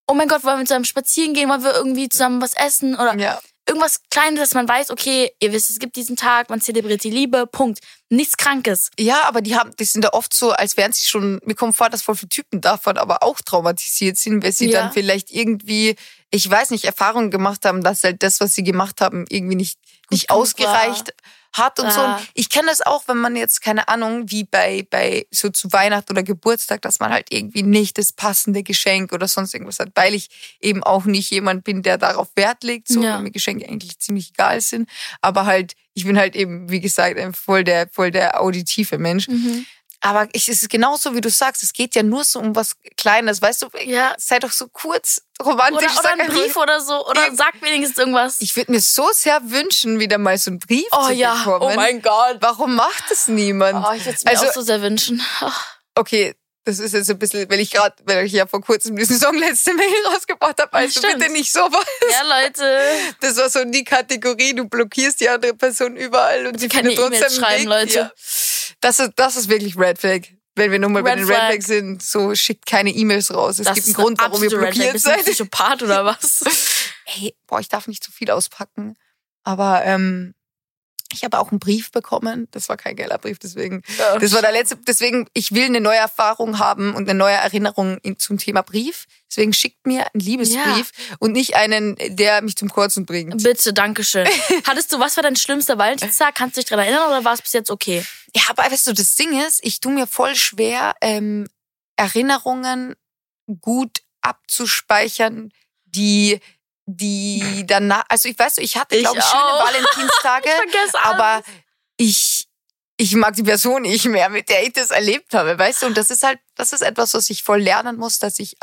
Speaker 1: oh mein Gott, wollen wir zusammen spazieren gehen, wollen wir irgendwie zusammen was essen oder
Speaker 2: Ja.
Speaker 1: irgendwas Kleines, dass man weiß, okay, ihr wisst, es gibt diesen Tag, man zelebriert die Liebe, Punkt. Nichts Krankes.
Speaker 2: Ja, aber die haben, die sind da oft so, als wären sie schon, mir kommt vor, dass voll viele Typen davon aber auch traumatisiert sind, weil sie
Speaker 1: Ja.
Speaker 2: dann vielleicht irgendwie, ich weiß nicht, Erfahrungen gemacht haben, dass halt das, was sie gemacht haben, irgendwie nicht, nicht ausgereicht hat und so.
Speaker 1: Ja.
Speaker 2: Und ich kenne das auch, wenn man jetzt, keine Ahnung, wie bei, bei so zu Weihnachten oder Geburtstag, dass man halt irgendwie nicht das passende Geschenk oder sonst irgendwas hat, weil ich eben auch nicht jemand bin, der darauf Wert legt, so,
Speaker 1: Ja.
Speaker 2: weil mir Geschenke eigentlich ziemlich egal sind. Aber halt, ich bin halt eben, wie gesagt, ein voll der, voll der auditive Mensch.
Speaker 1: Mhm.
Speaker 2: Aber ich, es ist genauso, wie du sagst. Es geht ja nur so um was Kleines. Weißt du,
Speaker 1: Ja.
Speaker 2: sei doch so kurz romantisch.
Speaker 1: Oder, oder
Speaker 2: sag
Speaker 1: ein
Speaker 2: einfach-
Speaker 1: Brief oder so. Oder
Speaker 2: Ja.
Speaker 1: sag wenigstens irgendwas.
Speaker 2: Ich würde mir so sehr wünschen, wieder mal so einen Brief
Speaker 1: oh
Speaker 2: zu
Speaker 1: ja,
Speaker 2: bekommen.
Speaker 1: oh mein Gott.
Speaker 2: Warum macht es niemand?
Speaker 1: Oh, ich würde es mir
Speaker 2: Also-
Speaker 1: auch so sehr wünschen. Oh.
Speaker 2: Okay, das ist jetzt ein bisschen, weil ich gerade, weil ich ja vor kurzem diesen Song letzte Mail rausgebracht habe. Also
Speaker 1: Stimmt.
Speaker 2: bitte nicht sowas.
Speaker 1: Ja, Leute.
Speaker 2: Das war so die Kategorie, du blockierst die andere Person überall und sie findet trotzdem einen
Speaker 1: schreiben,
Speaker 2: Weg.
Speaker 1: Leute.
Speaker 2: Ja. Das, ist, das ist wirklich Red Flag. Wenn wir nochmal bei den Red
Speaker 1: Flag.
Speaker 2: Flags sind, so schickt keine E-Mails raus. Es
Speaker 1: Das
Speaker 2: gibt einen Grund, warum ihr blockiert
Speaker 1: Bist du ein
Speaker 2: seid.
Speaker 1: Psychopath oder was?
Speaker 2: Hey, boah, ich darf nicht zu viel auspacken. Aber ähm, ich habe auch einen Brief bekommen. Das war kein geiler Brief, deswegen. Das war der letzte. Deswegen, ich will eine neue Erfahrung haben und eine neue Erinnerung in, zum Thema Brief. Deswegen schickt mir einen Liebesbrief und nicht einen, der mich zum Kurzen bringt.
Speaker 1: Bitte, danke schön. Hattest du, was war dein schlimmster Valentinstag? Kannst du dich daran erinnern oder war es bis jetzt okay?
Speaker 2: Ja, aber weißt du, das Ding ist, ich tue mir voll schwer, ähm, Erinnerungen gut abzuspeichern, die die danach, also ich weiß, ich hatte glaube ich schöne
Speaker 1: auch.
Speaker 2: Valentinstage,
Speaker 1: Ich
Speaker 2: aber ich ich mag die Person nicht mehr, mit der ich das erlebt habe, weißt du? Und das ist halt, das ist etwas, was ich voll lernen muss, dass ich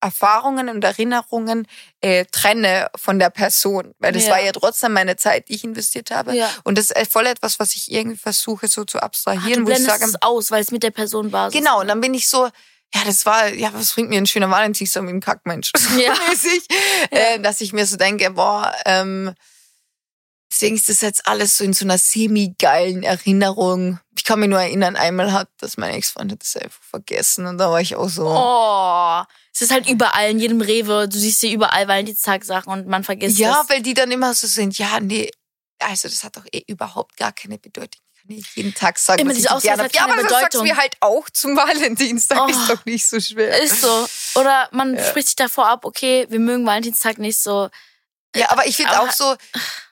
Speaker 2: Erfahrungen und Erinnerungen äh, trenne von der Person, weil das
Speaker 1: Ja.
Speaker 2: war ja trotzdem meine Zeit, die ich investiert habe.
Speaker 1: Ja.
Speaker 2: Und das ist voll etwas, was ich irgendwie versuche so zu
Speaker 1: Ah,
Speaker 2: abstrahieren,
Speaker 1: du
Speaker 2: wo ich sage,
Speaker 1: es aus, weil es mit der Person war.
Speaker 2: genau, und dann bin ich so, ja, das war, ja, was bringt mir ein schöner Valentinstag mit einem Kackmensch?
Speaker 1: Ja.
Speaker 2: Mäßig, äh, dass ich mir so denke, boah, ähm, deswegen ist das jetzt alles so in so einer semi-geilen Erinnerung. Ich kann mich nur erinnern, einmal hat das mein Ex-Freund hat das einfach vergessen und da war ich auch so.
Speaker 1: Oh, es ist halt überall, in jedem Rewe. Du siehst hier überall Valentinstag-Sachen und man vergisst
Speaker 2: ja,
Speaker 1: es.
Speaker 2: weil die dann immer so sind, ja, nee, also das hat doch eh überhaupt gar keine Bedeutung. Ich nicht jeden Tag sagen,
Speaker 1: Immer
Speaker 2: was ich
Speaker 1: diese Aussage
Speaker 2: gerne habe. Ja, aber das sagst du
Speaker 1: Bedeutung.
Speaker 2: mir halt auch zum Valentinstag.
Speaker 1: Oh.
Speaker 2: Ist doch nicht so schwer.
Speaker 1: Ist so. Oder man spricht sich davor ab, okay, wir mögen Valentinstag nicht so.
Speaker 2: Ja, aber ich finde auch so,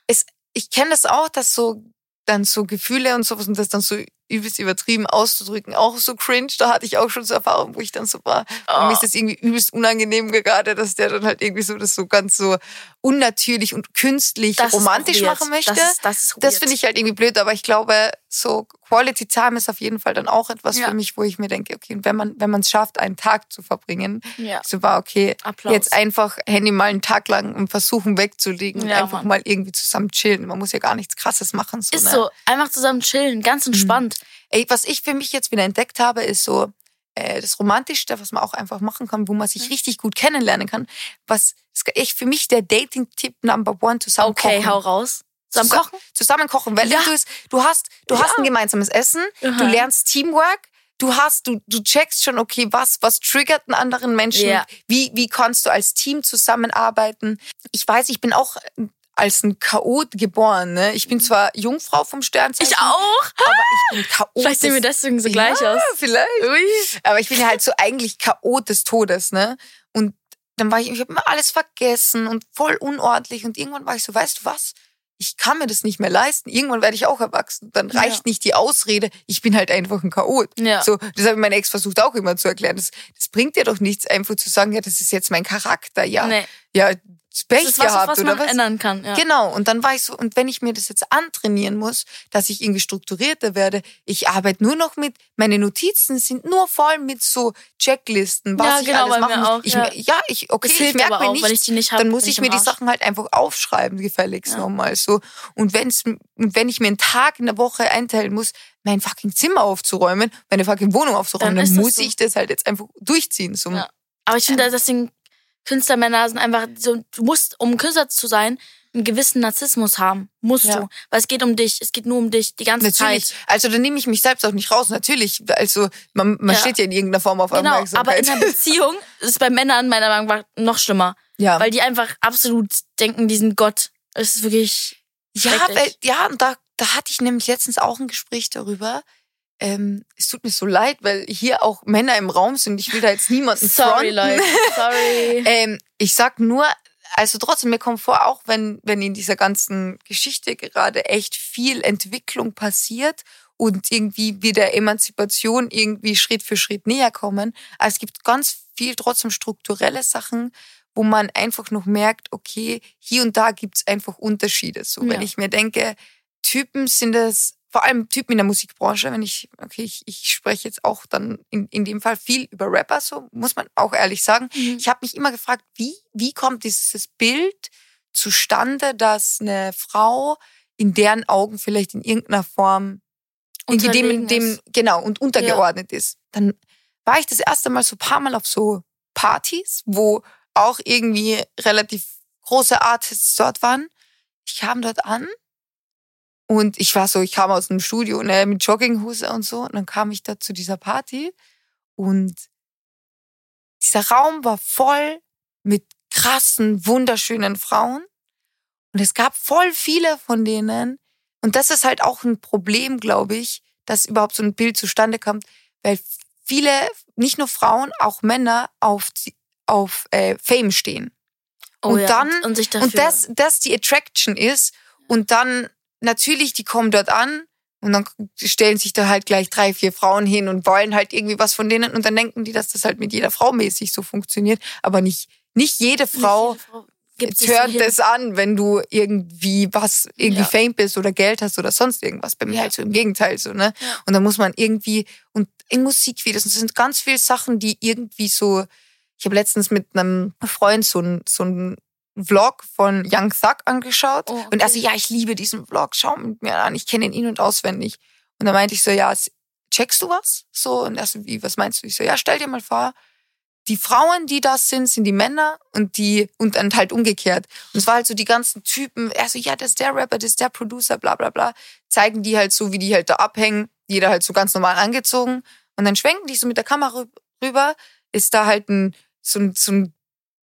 Speaker 2: es, ich kenne das auch, dass so dann so Gefühle und sowas und das dann so übelst übertrieben auszudrücken, auch so cringe. Da hatte ich auch schon so Erfahrungen, wo ich dann so war. Und
Speaker 1: Oh.
Speaker 2: mir ist das irgendwie übelst unangenehm gerade, dass der dann halt irgendwie so das so ganz so unnatürlich und künstlich
Speaker 1: Das
Speaker 2: romantisch machen möchte.
Speaker 1: Das ist, das ist
Speaker 2: Das finde ich halt irgendwie blöd, aber ich glaube, so Quality Time ist auf jeden Fall dann auch etwas
Speaker 1: Ja.
Speaker 2: für mich, wo ich mir denke, okay, wenn man wenn man es schafft, einen Tag zu verbringen,
Speaker 1: Ja.
Speaker 2: so war okay,
Speaker 1: Applaus.
Speaker 2: jetzt einfach Handy mal einen Tag lang und versuchen wegzulegen und
Speaker 1: Ja,
Speaker 2: einfach
Speaker 1: Mann.
Speaker 2: mal irgendwie zusammen chillen. Man muss ja gar nichts Krasses machen. So,
Speaker 1: Ist
Speaker 2: ne?
Speaker 1: so. Einfach zusammen chillen, ganz entspannt.
Speaker 2: Ey, was ich für mich jetzt wieder entdeckt habe, ist so äh, das Romantischste, was man auch einfach machen kann, wo man
Speaker 1: Mhm.
Speaker 2: sich richtig gut kennenlernen kann. Was ist echt für mich der Dating-Tipp Number One zusammen
Speaker 1: Okay,
Speaker 2: kochen.
Speaker 1: hau raus. Zusammen
Speaker 2: Zusa-
Speaker 1: kochen?
Speaker 2: Zusammen kochen, weil
Speaker 1: Ja.
Speaker 2: du, es- du hast, du
Speaker 1: Ja.
Speaker 2: hast ein gemeinsames Essen, du
Speaker 1: Aha.
Speaker 2: lernst Teamwork, du hast, du, du checkst schon, okay, was, was triggert einen anderen Menschen,
Speaker 1: Ja.
Speaker 2: wie, wie kannst du als Team zusammenarbeiten. Ich weiß, ich bin auch als ein Chaot geboren, ne? Ich bin zwar Jungfrau vom Sternzeichen,
Speaker 1: Ich auch.
Speaker 2: aber ich bin Chaot.
Speaker 1: Vielleicht sehen wir
Speaker 2: des-
Speaker 1: deswegen so gleich
Speaker 2: ja,
Speaker 1: aus.
Speaker 2: vielleicht.
Speaker 1: Ui.
Speaker 2: Aber ich bin ja halt so eigentlich Chaot des Todes, ne? Und dann war ich, ich habe immer alles vergessen und voll unordentlich. Und irgendwann war ich so, weißt du was? Ich kann mir das nicht mehr leisten. Irgendwann werde ich auch erwachsen. Dann
Speaker 1: Ja.
Speaker 2: reicht nicht die Ausrede, ich bin halt einfach ein Chaot.
Speaker 1: Ja.
Speaker 2: So, das habe ich mein Ex versucht auch immer zu erklären. Das, das bringt dir doch nichts, einfach zu sagen, ja, das ist jetzt mein Charakter. Ja,
Speaker 1: Nee.
Speaker 2: ja, Pech
Speaker 1: das ist was,
Speaker 2: gehabt
Speaker 1: was
Speaker 2: oder
Speaker 1: man
Speaker 2: was?
Speaker 1: ändern kann. Ja.
Speaker 2: Genau, und dann war ich so, und wenn ich mir das jetzt antrainieren muss, dass ich irgendwie strukturierter werde, ich arbeite nur noch mit, meine Notizen sind nur voll mit so Checklisten, was
Speaker 1: Ja,
Speaker 2: ich
Speaker 1: genau,
Speaker 2: alles machen muss.
Speaker 1: auch,
Speaker 2: ich,
Speaker 1: ja.
Speaker 2: ja, ich, okay,
Speaker 1: Das
Speaker 2: ich merke mir
Speaker 1: auch,
Speaker 2: nicht,
Speaker 1: weil ich die nicht hab,
Speaker 2: dann muss ich mir die. Sachen halt einfach aufschreiben, gefälligst
Speaker 1: Ja.
Speaker 2: nochmal so. Und wenn's, und wenn ich mir einen Tag in der Woche einteilen muss, mein fucking Zimmer aufzuräumen, meine fucking Wohnung aufzuräumen,
Speaker 1: Dann
Speaker 2: dann, muss
Speaker 1: so.
Speaker 2: ich das halt jetzt einfach durchziehen. So.
Speaker 1: Ja. Aber ich finde, deswegen Künstlermänner sind einfach so, du musst, um Künstler zu sein, einen gewissen Narzissmus haben. Musst
Speaker 2: Ja.
Speaker 1: du. Weil es geht um dich. Es geht nur um dich die ganze
Speaker 2: Natürlich.
Speaker 1: Zeit.
Speaker 2: Also da nehme ich mich selbst auch nicht raus. Natürlich. Also man, man
Speaker 1: Ja.
Speaker 2: steht ja in irgendeiner Form auf
Speaker 1: Genau. Aber
Speaker 2: Aufmerksamkeit. halt
Speaker 1: in einer Beziehung ist es bei Männern meiner Meinung nach noch schlimmer.
Speaker 2: ja.
Speaker 1: Weil die einfach absolut denken, die sind Gott. Es ist wirklich.
Speaker 2: ja, weil, ja, und da, da hatte ich nämlich letztens auch ein Gespräch darüber. Ähm, es tut mir so leid, weil hier auch Männer im Raum sind. Ich will da jetzt niemanden
Speaker 1: Sorry,
Speaker 2: fronten.
Speaker 1: Leute. Sorry.
Speaker 2: Ähm, ich sag nur, also trotzdem, mir kommt vor, auch wenn, wenn in dieser ganzen Geschichte gerade echt viel Entwicklung passiert und irgendwie wir der Emanzipation irgendwie Schritt für Schritt näher kommen, aber es gibt ganz viel trotzdem strukturelle Sachen, wo man einfach noch merkt, okay, hier und da gibt's einfach Unterschiede. So, wenn
Speaker 1: Ja.
Speaker 2: ich mir denke, Typen sind es, vor allem Typen in der Musikbranche, wenn ich, okay, ich, ich spreche jetzt auch dann in, in dem Fall viel über Rapper, so muss man auch ehrlich sagen.
Speaker 1: Mhm.
Speaker 2: Ich habe mich immer gefragt, wie, wie kommt dieses Bild zustande, dass eine Frau in deren Augen vielleicht in irgendeiner Form irgendwie dem, dem, genau, und untergeordnet ist. Dann war ich das erste Mal so ein paar Mal auf so Partys, wo auch irgendwie relativ große Artists dort waren. Ich kam dort an und ich war so, ich kam aus dem Studio ne, mit Jogginghose und so. Und dann kam ich da zu dieser Party und dieser Raum war voll mit krassen, wunderschönen Frauen. Und es gab voll viele von denen. Und das ist halt auch ein Problem, glaube ich, dass überhaupt so ein Bild zustande kommt, weil viele, nicht nur Frauen, auch Männer auf, auf äh, Fame stehen.
Speaker 1: Oh
Speaker 2: und
Speaker 1: ja,
Speaker 2: dann-
Speaker 1: und, und sich dafür.
Speaker 2: Und das, das die Attraction ist. Und dann natürlich, die kommen dort an und dann stellen sich da halt gleich drei, vier Frauen hin und wollen halt irgendwie was von denen. Und dann denken die, dass das halt mit jeder Frau mäßig so funktioniert. Aber nicht, nicht jede
Speaker 1: Nicht
Speaker 2: Frau
Speaker 1: jede Frau gibt
Speaker 2: hört das an, wenn du irgendwie was, irgendwie
Speaker 1: Ja.
Speaker 2: Fame bist oder Geld hast oder sonst irgendwas. Bei mir
Speaker 1: Ja.
Speaker 2: halt so im Gegenteil so, ne?
Speaker 1: Ja.
Speaker 2: Und dann muss man irgendwie, und in Musikvideos, das sind ganz viele Sachen, die irgendwie so, ich habe letztens mit einem Freund so ein, so ein Vlog von Young Thug angeschaut.
Speaker 1: Oh, okay.
Speaker 2: Und er so, ja, ich liebe diesen Vlog, schau mit mir an, ich kenne ihn in- und auswendig. Und dann meinte ich so, ja, checkst du was? So, und er so, wie, was meinst du? Ich so, ja, stell dir mal vor, die Frauen, die das sind, sind die Männer und die, und dann halt umgekehrt. Und es war halt so die ganzen Typen, er so, ja, das ist der Rapper, das ist der Producer, bla, bla, bla. Zeigen die halt so, wie die halt da abhängen, jeder halt so ganz normal angezogen. Und dann schwenken die so mit der Kamera rü- rüber, ist da halt ein, so ein, so ein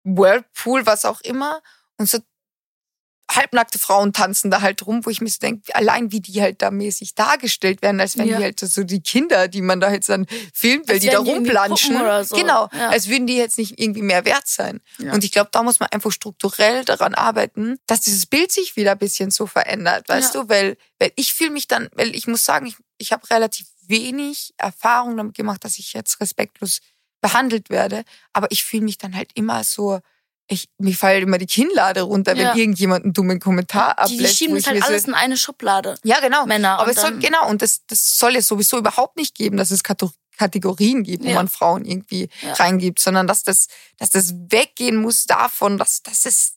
Speaker 2: Whirlpool, was auch immer. Und so halbnackte Frauen tanzen da halt rum, wo ich mir so denke, allein wie die halt da mäßig dargestellt werden, als wenn
Speaker 1: Ja.
Speaker 2: die halt so die Kinder, die man da jetzt dann filmt, weil
Speaker 1: Als
Speaker 2: die da rumplanschen.
Speaker 1: So.
Speaker 2: Genau,
Speaker 1: Ja.
Speaker 2: als würden die jetzt nicht irgendwie mehr wert sein.
Speaker 1: Ja.
Speaker 2: Und ich glaube, da muss man einfach strukturell daran arbeiten, dass dieses Bild sich wieder ein bisschen so verändert, weißt du? Weil, weil ich fühle mich dann, weil ich muss sagen, ich, ich habe relativ wenig Erfahrung damit gemacht, dass ich jetzt respektlos behandelt werde. Aber ich fühle mich dann halt immer so, ich, mir fallen immer die Kinnlade runter,
Speaker 1: Ja.
Speaker 2: wenn irgendjemand einen dummen Kommentar ablässt.
Speaker 1: die schieben
Speaker 2: wo
Speaker 1: das halt alles
Speaker 2: so,
Speaker 1: in eine Schublade.
Speaker 2: ja, genau.
Speaker 1: Männer.
Speaker 2: Aber es soll, genau, und das, das soll es sowieso überhaupt nicht geben, dass es Kategorien gibt, wo
Speaker 1: Ja.
Speaker 2: man Frauen irgendwie
Speaker 1: Ja.
Speaker 2: reingibt, sondern dass das, dass das weggehen muss davon, dass, dass, es,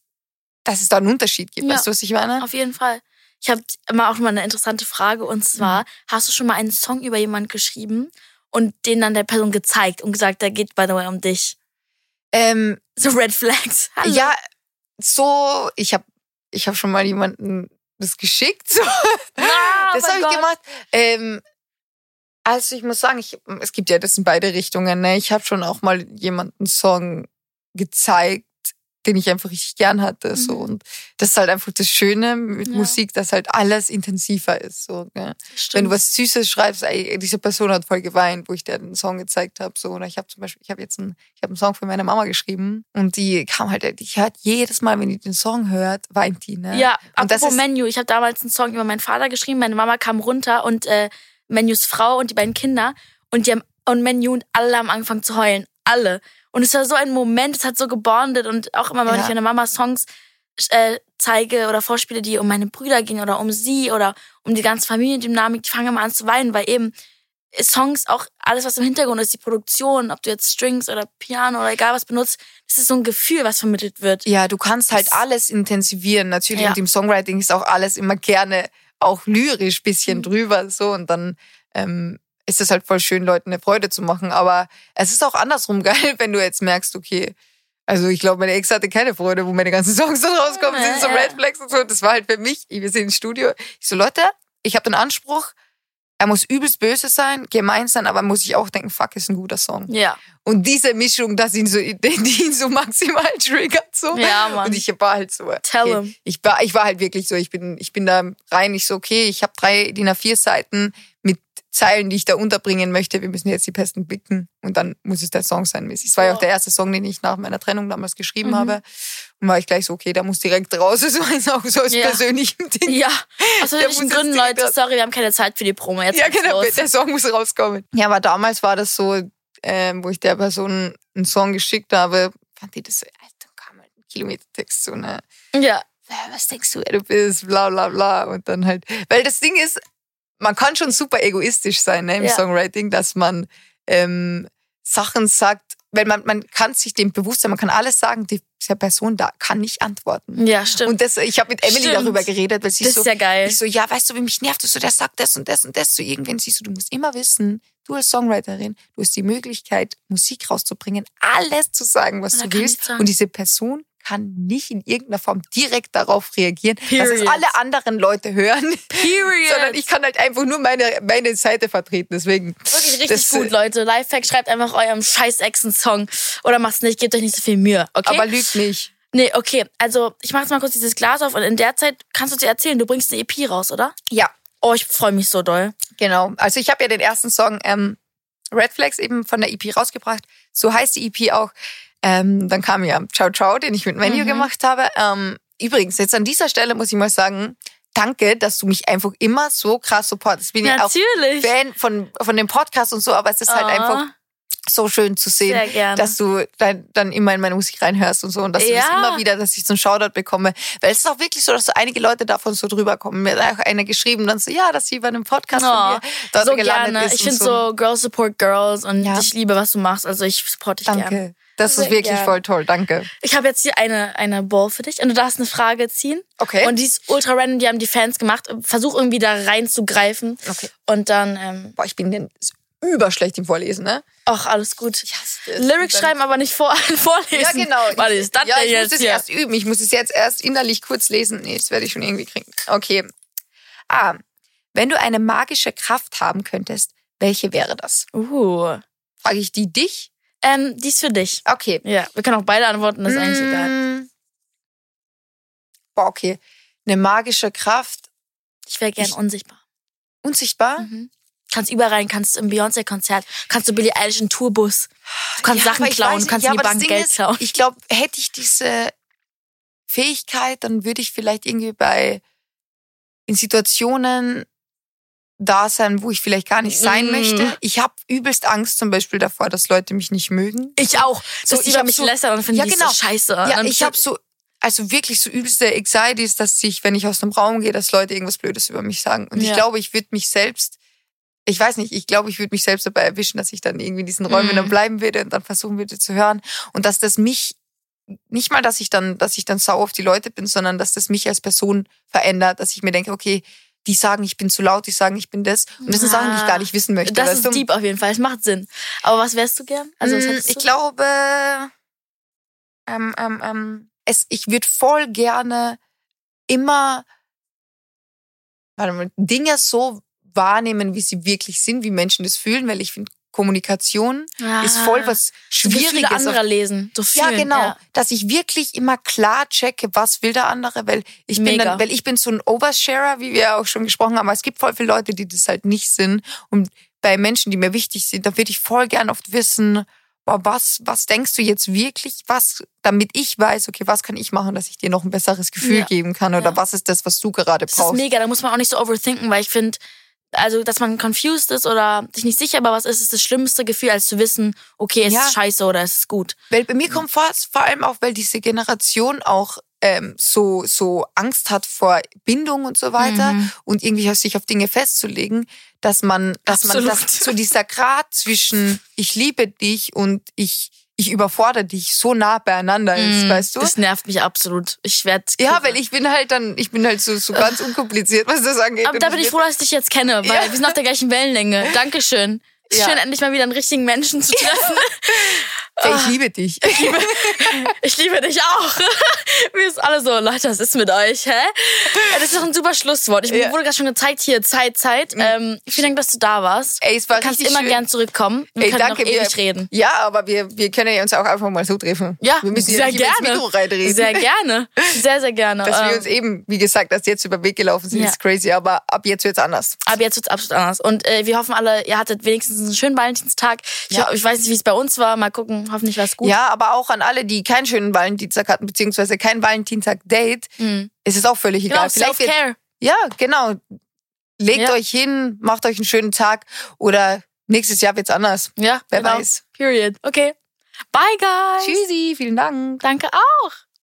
Speaker 2: dass es da einen Unterschied gibt.
Speaker 1: Ja.
Speaker 2: Weißt du, was ich meine?
Speaker 1: Auf jeden Fall. Ich habe immer auch mal eine interessante Frage und
Speaker 2: Mhm.
Speaker 1: zwar, hast du schon mal einen Song über jemanden geschrieben und den dann der Person gezeigt und gesagt, der geht by the way um dich?
Speaker 2: Ähm,
Speaker 1: So Red Flags. Hallo.
Speaker 2: ja, so, ich habe ich hab schon mal jemanden das geschickt. So.
Speaker 1: Ah,
Speaker 2: das
Speaker 1: mein
Speaker 2: habe ich
Speaker 1: Gott.
Speaker 2: gemacht. Ähm, also ich muss sagen, ich, es gibt ja das in beide Richtungen. Ne? Ich habe schon auch mal jemanden Song gezeigt, den ich einfach richtig gern hatte. So.
Speaker 1: Mhm.
Speaker 2: Und das ist halt einfach das Schöne mit
Speaker 1: Ja.
Speaker 2: Musik, dass halt alles intensiver ist. So?
Speaker 1: Stimmt.
Speaker 2: Wenn du was Süßes schreibst, ey, diese Person hat voll geweint, wo ich dir den Song gezeigt habe. So. Oder ich habe zum Beispiel, ich habe jetzt einen, ich habe einen Song für meine Mama geschrieben und die kam halt, die hört jedes Mal, wenn die den Song hört, weint die. Ne?
Speaker 1: Ja,
Speaker 2: Und das ist-
Speaker 1: Menu. Ich habe damals einen Song über meinen Vater geschrieben. Meine Mama kam runter und äh, Menus Frau und die beiden Kinder und die haben und Menu und alle haben angefangen zu heulen. alle. Und es war so ein Moment, es hat so gebondet und auch immer, wenn
Speaker 2: Ja.
Speaker 1: ich meiner Mama Songs äh, zeige oder vorspiele, die um meine Brüder gehen oder um sie oder um die ganze Familiendynamik, die fangen immer an zu weinen, weil eben Songs auch alles, was im Hintergrund ist, die Produktion, ob du jetzt Strings oder Piano oder egal was benutzt, das ist so ein Gefühl, was vermittelt wird.
Speaker 2: Ja, du kannst halt
Speaker 1: Das-
Speaker 2: alles intensivieren. Natürlich,
Speaker 1: Ja.
Speaker 2: und im Songwriting ist auch alles immer gerne auch lyrisch bisschen
Speaker 1: Mhm.
Speaker 2: drüber so und dann ähm, ist es halt voll schön, Leuten eine Freude zu machen. Aber es ist auch andersrum geil, wenn du jetzt merkst, okay, also ich glaube, meine Ex hatte keine Freude, wo meine ganzen Songs dann rauskommen, sind so. Red Flags und so. Das war halt für mich, wir sind im Studio. Ich so, Leute, ich habe den Anspruch, er muss übelst böse sein, gemein sein, aber muss ich auch denken, fuck, ist ein guter Song.
Speaker 1: Ja.
Speaker 2: Und diese Mischung, dass ihn so, die ihn so maximal triggert, so.
Speaker 1: Ja, Mann.
Speaker 2: Und ich war halt so.
Speaker 1: Tell
Speaker 2: okay,
Speaker 1: him.
Speaker 2: Ich war, ich war halt wirklich so, ich bin, ich bin da rein, ich so, okay, ich habe drei DIN A4 Seiten mit Zeilen, die ich da unterbringen möchte. Wir müssen jetzt die Pesten blicken und dann muss es der Song sein. mäßig. Es war ja auch der erste Song, den ich nach meiner Trennung damals geschrieben
Speaker 1: Mhm.
Speaker 2: habe. Und war ich gleich so, okay, der muss direkt raus. Das war jetzt auch so aus
Speaker 1: Ja.
Speaker 2: persönlichem Ding.
Speaker 1: Ja. Aus
Speaker 2: muss
Speaker 1: Gründen, Leute? Sorry, wir haben keine Zeit für die Promo. Jetzt
Speaker 2: Ja, genau,
Speaker 1: los.
Speaker 2: der Song muss rauskommen. Ja, aber damals war das so, ähm, wo ich der Person einen Song geschickt habe, fand die das so, Alter, kam halt ein Kilometertext so, ne?
Speaker 1: Ja.
Speaker 2: "Äh, Was denkst du, wer du bist, bla bla bla. Und dann halt, weil das Ding ist, man kann schon super egoistisch sein ne, im
Speaker 1: Ja.
Speaker 2: Songwriting, dass man ähm, Sachen sagt, weil man, man kann sich dem bewusst sein, man kann alles sagen, die- diese Person da kann nicht antworten.
Speaker 1: Ja, stimmt.
Speaker 2: Und das, ich habe mit Emily
Speaker 1: Stimmt.
Speaker 2: darüber geredet, weil sie
Speaker 1: das
Speaker 2: so,
Speaker 1: ist ja geil.
Speaker 2: ich so, ja, weißt du, wie mich nervt, so, der sagt das und das und das. So irgendwann siehst du, du musst immer wissen, du als Songwriterin, du hast die Möglichkeit, Musik rauszubringen, alles zu sagen, was
Speaker 1: Ja,
Speaker 2: du willst. Und diese Person kann nicht in irgendeiner Form direkt darauf reagieren, dass es
Speaker 1: Period.
Speaker 2: alle anderen Leute hören,
Speaker 1: Period.
Speaker 2: sondern ich kann halt einfach nur meine, meine Seite vertreten. Deswegen.
Speaker 1: Wirklich richtig
Speaker 2: das,
Speaker 1: gut, Leute. Lifehack, schreibt einfach eurem scheiß Ex einen Song. Oder macht's nicht, gebt euch nicht so viel Mühe, okay?
Speaker 2: Aber lügt nicht.
Speaker 1: nee, okay. Also, ich mach jetzt mal kurz dieses Glas auf und in der Zeit kannst du dir erzählen, du bringst eine EP raus, oder?
Speaker 2: Ja,
Speaker 1: Oh, ich freue mich so doll.
Speaker 2: Genau. Also ich habe ja den ersten Song ähm, Red Flags eben von der EP rausgebracht. So heißt die EP auch. Ähm, dann kam ja Ciao Ciao, den ich mit Menu
Speaker 1: Mhm.
Speaker 2: gemacht habe. Ähm, übrigens, jetzt an dieser Stelle muss ich mal sagen, danke, dass du mich einfach immer so krass supportest. Bin ja auch
Speaker 1: Natürlich.
Speaker 2: Fan von, von dem Podcast und so, aber es ist halt
Speaker 1: Ah,
Speaker 2: einfach so schön zu sehen, dass du dann, dann immer in meine Musik reinhörst und so und dass du das
Speaker 1: Ja.
Speaker 2: immer wieder, dass ich so einen Shoutout bekomme. Weil es ist auch wirklich so, dass so einige Leute davon so drüber kommen. Mir hat auch eine geschrieben, dann so, ja, dass sie bei einem Podcast
Speaker 1: Oh,
Speaker 2: von mir dort
Speaker 1: so
Speaker 2: gelandet
Speaker 1: gerne.
Speaker 2: ist.
Speaker 1: Ich finde so Girls Support Girls und
Speaker 2: Ja.
Speaker 1: ich liebe, was du machst. Also ich supporte dich
Speaker 2: Danke.
Speaker 1: gerne.
Speaker 2: Das ist wirklich
Speaker 1: gerne.
Speaker 2: voll toll, danke.
Speaker 1: Ich habe jetzt hier eine, eine Ball für dich und du darfst eine Frage ziehen.
Speaker 2: Okay.
Speaker 1: Und die ist ultra random, die haben die Fans gemacht. Versuch irgendwie da reinzugreifen.
Speaker 2: Okay.
Speaker 1: Und dann, ähm,
Speaker 2: Boah, ich bin denn überschlecht im Vorlesen, ne?
Speaker 1: ach, alles gut.
Speaker 2: Das.
Speaker 1: Lyrics schreiben, aber nicht vor, vorlesen.
Speaker 2: Ja, genau.
Speaker 1: Was ist das
Speaker 2: ja,
Speaker 1: denn
Speaker 2: ich muss
Speaker 1: jetzt
Speaker 2: es
Speaker 1: hier?
Speaker 2: erst üben. Ich muss es jetzt erst innerlich kurz lesen. Nee, das werde ich schon irgendwie kriegen. Okay. Ah, wenn du eine magische Kraft haben könntest, welche wäre das?
Speaker 1: Uh.
Speaker 2: Frage ich die dich?
Speaker 1: Ähm, die ist für dich.
Speaker 2: Okay.
Speaker 1: Ja, wir können auch beide antworten, das ist eigentlich egal.
Speaker 2: Mm. Boah, okay. Eine magische Kraft.
Speaker 1: Ich wäre gern
Speaker 2: Ich-
Speaker 1: unsichtbar.
Speaker 2: Unsichtbar?
Speaker 1: Mhm. Kannst überall rein, kannst im Beyoncé-Konzert, kannst du Billie Eilish in Tourbus. Du kannst Sachen
Speaker 2: aber ich
Speaker 1: klauen,
Speaker 2: weiß
Speaker 1: du kannst
Speaker 2: nicht. Ja,
Speaker 1: in die
Speaker 2: aber das
Speaker 1: Bank
Speaker 2: Ding
Speaker 1: Geld
Speaker 2: ist,
Speaker 1: klauen.
Speaker 2: Ich glaube, hätte ich diese Fähigkeit, dann würde ich vielleicht irgendwie bei in Situationen da sein, wo ich vielleicht gar nicht sein
Speaker 1: Mm.
Speaker 2: möchte. Ich habe übelst Angst zum Beispiel davor, dass Leute mich nicht mögen.
Speaker 1: Ich auch.
Speaker 2: So,
Speaker 1: dass die
Speaker 2: ich
Speaker 1: über mich
Speaker 2: so-
Speaker 1: lästern und finden
Speaker 2: Ja, genau.
Speaker 1: so scheiße.
Speaker 2: Ja, ich habe so, also wirklich so übelste Anxieties, dass ich, wenn ich aus einem Raum gehe, dass Leute irgendwas Blödes über mich sagen. Und ich
Speaker 1: Ja.
Speaker 2: glaube, ich würde mich selbst, ich weiß nicht, ich glaube, ich würde mich selbst dabei erwischen, dass ich dann irgendwie in diesen Räumen
Speaker 1: Mhm.
Speaker 2: dann bleiben würde und dann versuchen würde zu hören. Und dass das mich, nicht mal, dass ich dann, dass ich dann sauer auf die Leute bin, sondern dass das mich als Person verändert, dass ich mir denke, okay, die sagen, ich bin zu laut, die sagen, ich bin das. Und das sind Sachen, die ich
Speaker 1: Ah,
Speaker 2: gar nicht wissen möchte.
Speaker 1: Das ist
Speaker 2: du?
Speaker 1: deep auf jeden Fall. Es macht Sinn. Aber was wärst du gern? Also, was
Speaker 2: Mm, ich glaube, ähm, ähm, ähm, es, ich würde voll gerne immer warte mal, Dinge so wahrnehmen, wie sie wirklich sind, wie Menschen das fühlen, weil ich finde, Kommunikation ist voll was
Speaker 1: so Gefühle
Speaker 2: Schwieriges.
Speaker 1: Ah. anderer lesen. So
Speaker 2: ja, genau.
Speaker 1: Ja.
Speaker 2: Dass ich wirklich immer klar checke, was will der andere, weil ich bin
Speaker 1: Mega.
Speaker 2: dann, weil ich bin so ein Oversharer, wie wir auch schon gesprochen haben, aber es gibt voll viele Leute, die das halt nicht sind. Und bei Menschen, die mir wichtig sind, da würde ich voll gern oft wissen, boah, was, was denkst du jetzt wirklich, was, damit ich weiß, okay, was kann ich machen, dass ich dir noch ein besseres Gefühl
Speaker 1: Ja.
Speaker 2: geben kann oder
Speaker 1: Ja.
Speaker 2: was ist das, was du gerade
Speaker 1: Das ist
Speaker 2: brauchst.
Speaker 1: mega. Da muss man auch nicht so overthinken, weil ich finde, also dass man confused ist oder sich nicht sicher über was ist, ist das schlimmste Gefühl, als zu wissen, okay, es
Speaker 2: Ja.
Speaker 1: ist scheiße oder es ist gut.
Speaker 2: Weil bei mir kommt vor, vor allem auch, weil diese Generation auch ähm, so, so Angst hat vor Bindung und so weiter
Speaker 1: Mhm.
Speaker 2: und irgendwie sich auf Dinge festzulegen, dass man, dass man
Speaker 1: Absolut.
Speaker 2: das, so dieser Grad zwischen ich liebe dich und ich, ich überfordere dich so nah beieinander ist,
Speaker 1: Mhm.
Speaker 2: weißt du?
Speaker 1: Das nervt mich absolut. Ich werde
Speaker 2: Ja, weil ich bin halt dann, ich bin halt so, so ganz unkompliziert, was das angeht.
Speaker 1: Aber da bin ich froh, dass ich dich jetzt kenne, weil
Speaker 2: Ja.
Speaker 1: wir sind auf der gleichen Wellenlänge. Dankeschön. Es ist
Speaker 2: Ja.
Speaker 1: schön, endlich mal wieder einen richtigen Menschen zu treffen.
Speaker 2: Ey, ich liebe dich.
Speaker 1: Ich liebe dich auch. Wir sind alle so, Leute, was ist mit euch, hä? Das ist doch ein super Schlusswort. Ich
Speaker 2: Ja. Mhm.
Speaker 1: wurde gerade schon gezeigt, hier, Zeit, Zeit. Ähm, vielen Dank, dass du da warst.
Speaker 2: Ey, es war
Speaker 1: du kannst immer
Speaker 2: schön.
Speaker 1: gern zurückkommen. Wir
Speaker 2: Ey,
Speaker 1: können
Speaker 2: danke,
Speaker 1: noch ewig
Speaker 2: wir,
Speaker 1: reden.
Speaker 2: Ja, aber wir, wir können ja uns auch einfach mal so treffen.
Speaker 1: Ja,
Speaker 2: wir müssen
Speaker 1: sehr
Speaker 2: ja immer ins
Speaker 1: gerne.
Speaker 2: Mikro reinreden.
Speaker 1: Sehr gerne. Sehr, sehr gerne.
Speaker 2: Dass wir
Speaker 1: Ähm,
Speaker 2: uns eben, wie gesagt, dass jetzt über den Weg gelaufen sind,
Speaker 1: Ja.
Speaker 2: ist crazy, aber ab jetzt wird's anders.
Speaker 1: Aber jetzt wird's absolut anders. Und äh, wir hoffen alle, ihr hattet wenigstens einen schönen Valentinstag. Ich,
Speaker 2: Ja.
Speaker 1: ich weiß nicht, wie es bei uns war. Mal gucken. Hoffentlich war's gut.
Speaker 2: Ja, aber auch an alle, die keinen schönen Valentinstag hatten, beziehungsweise kein Valentinstag-Date,
Speaker 1: Mhm.
Speaker 2: ist es auch völlig
Speaker 1: Genau,
Speaker 2: egal. Vielleicht wird,
Speaker 1: Self-Care.
Speaker 2: ja, genau. Legt
Speaker 1: Ja.
Speaker 2: euch hin, macht euch einen schönen Tag oder nächstes Jahr wird's anders.
Speaker 1: Ja,
Speaker 2: Wer
Speaker 1: genau.
Speaker 2: weiß.
Speaker 1: Period. Okay. Bye, guys.
Speaker 2: Tschüssi, vielen Dank.
Speaker 1: Danke auch.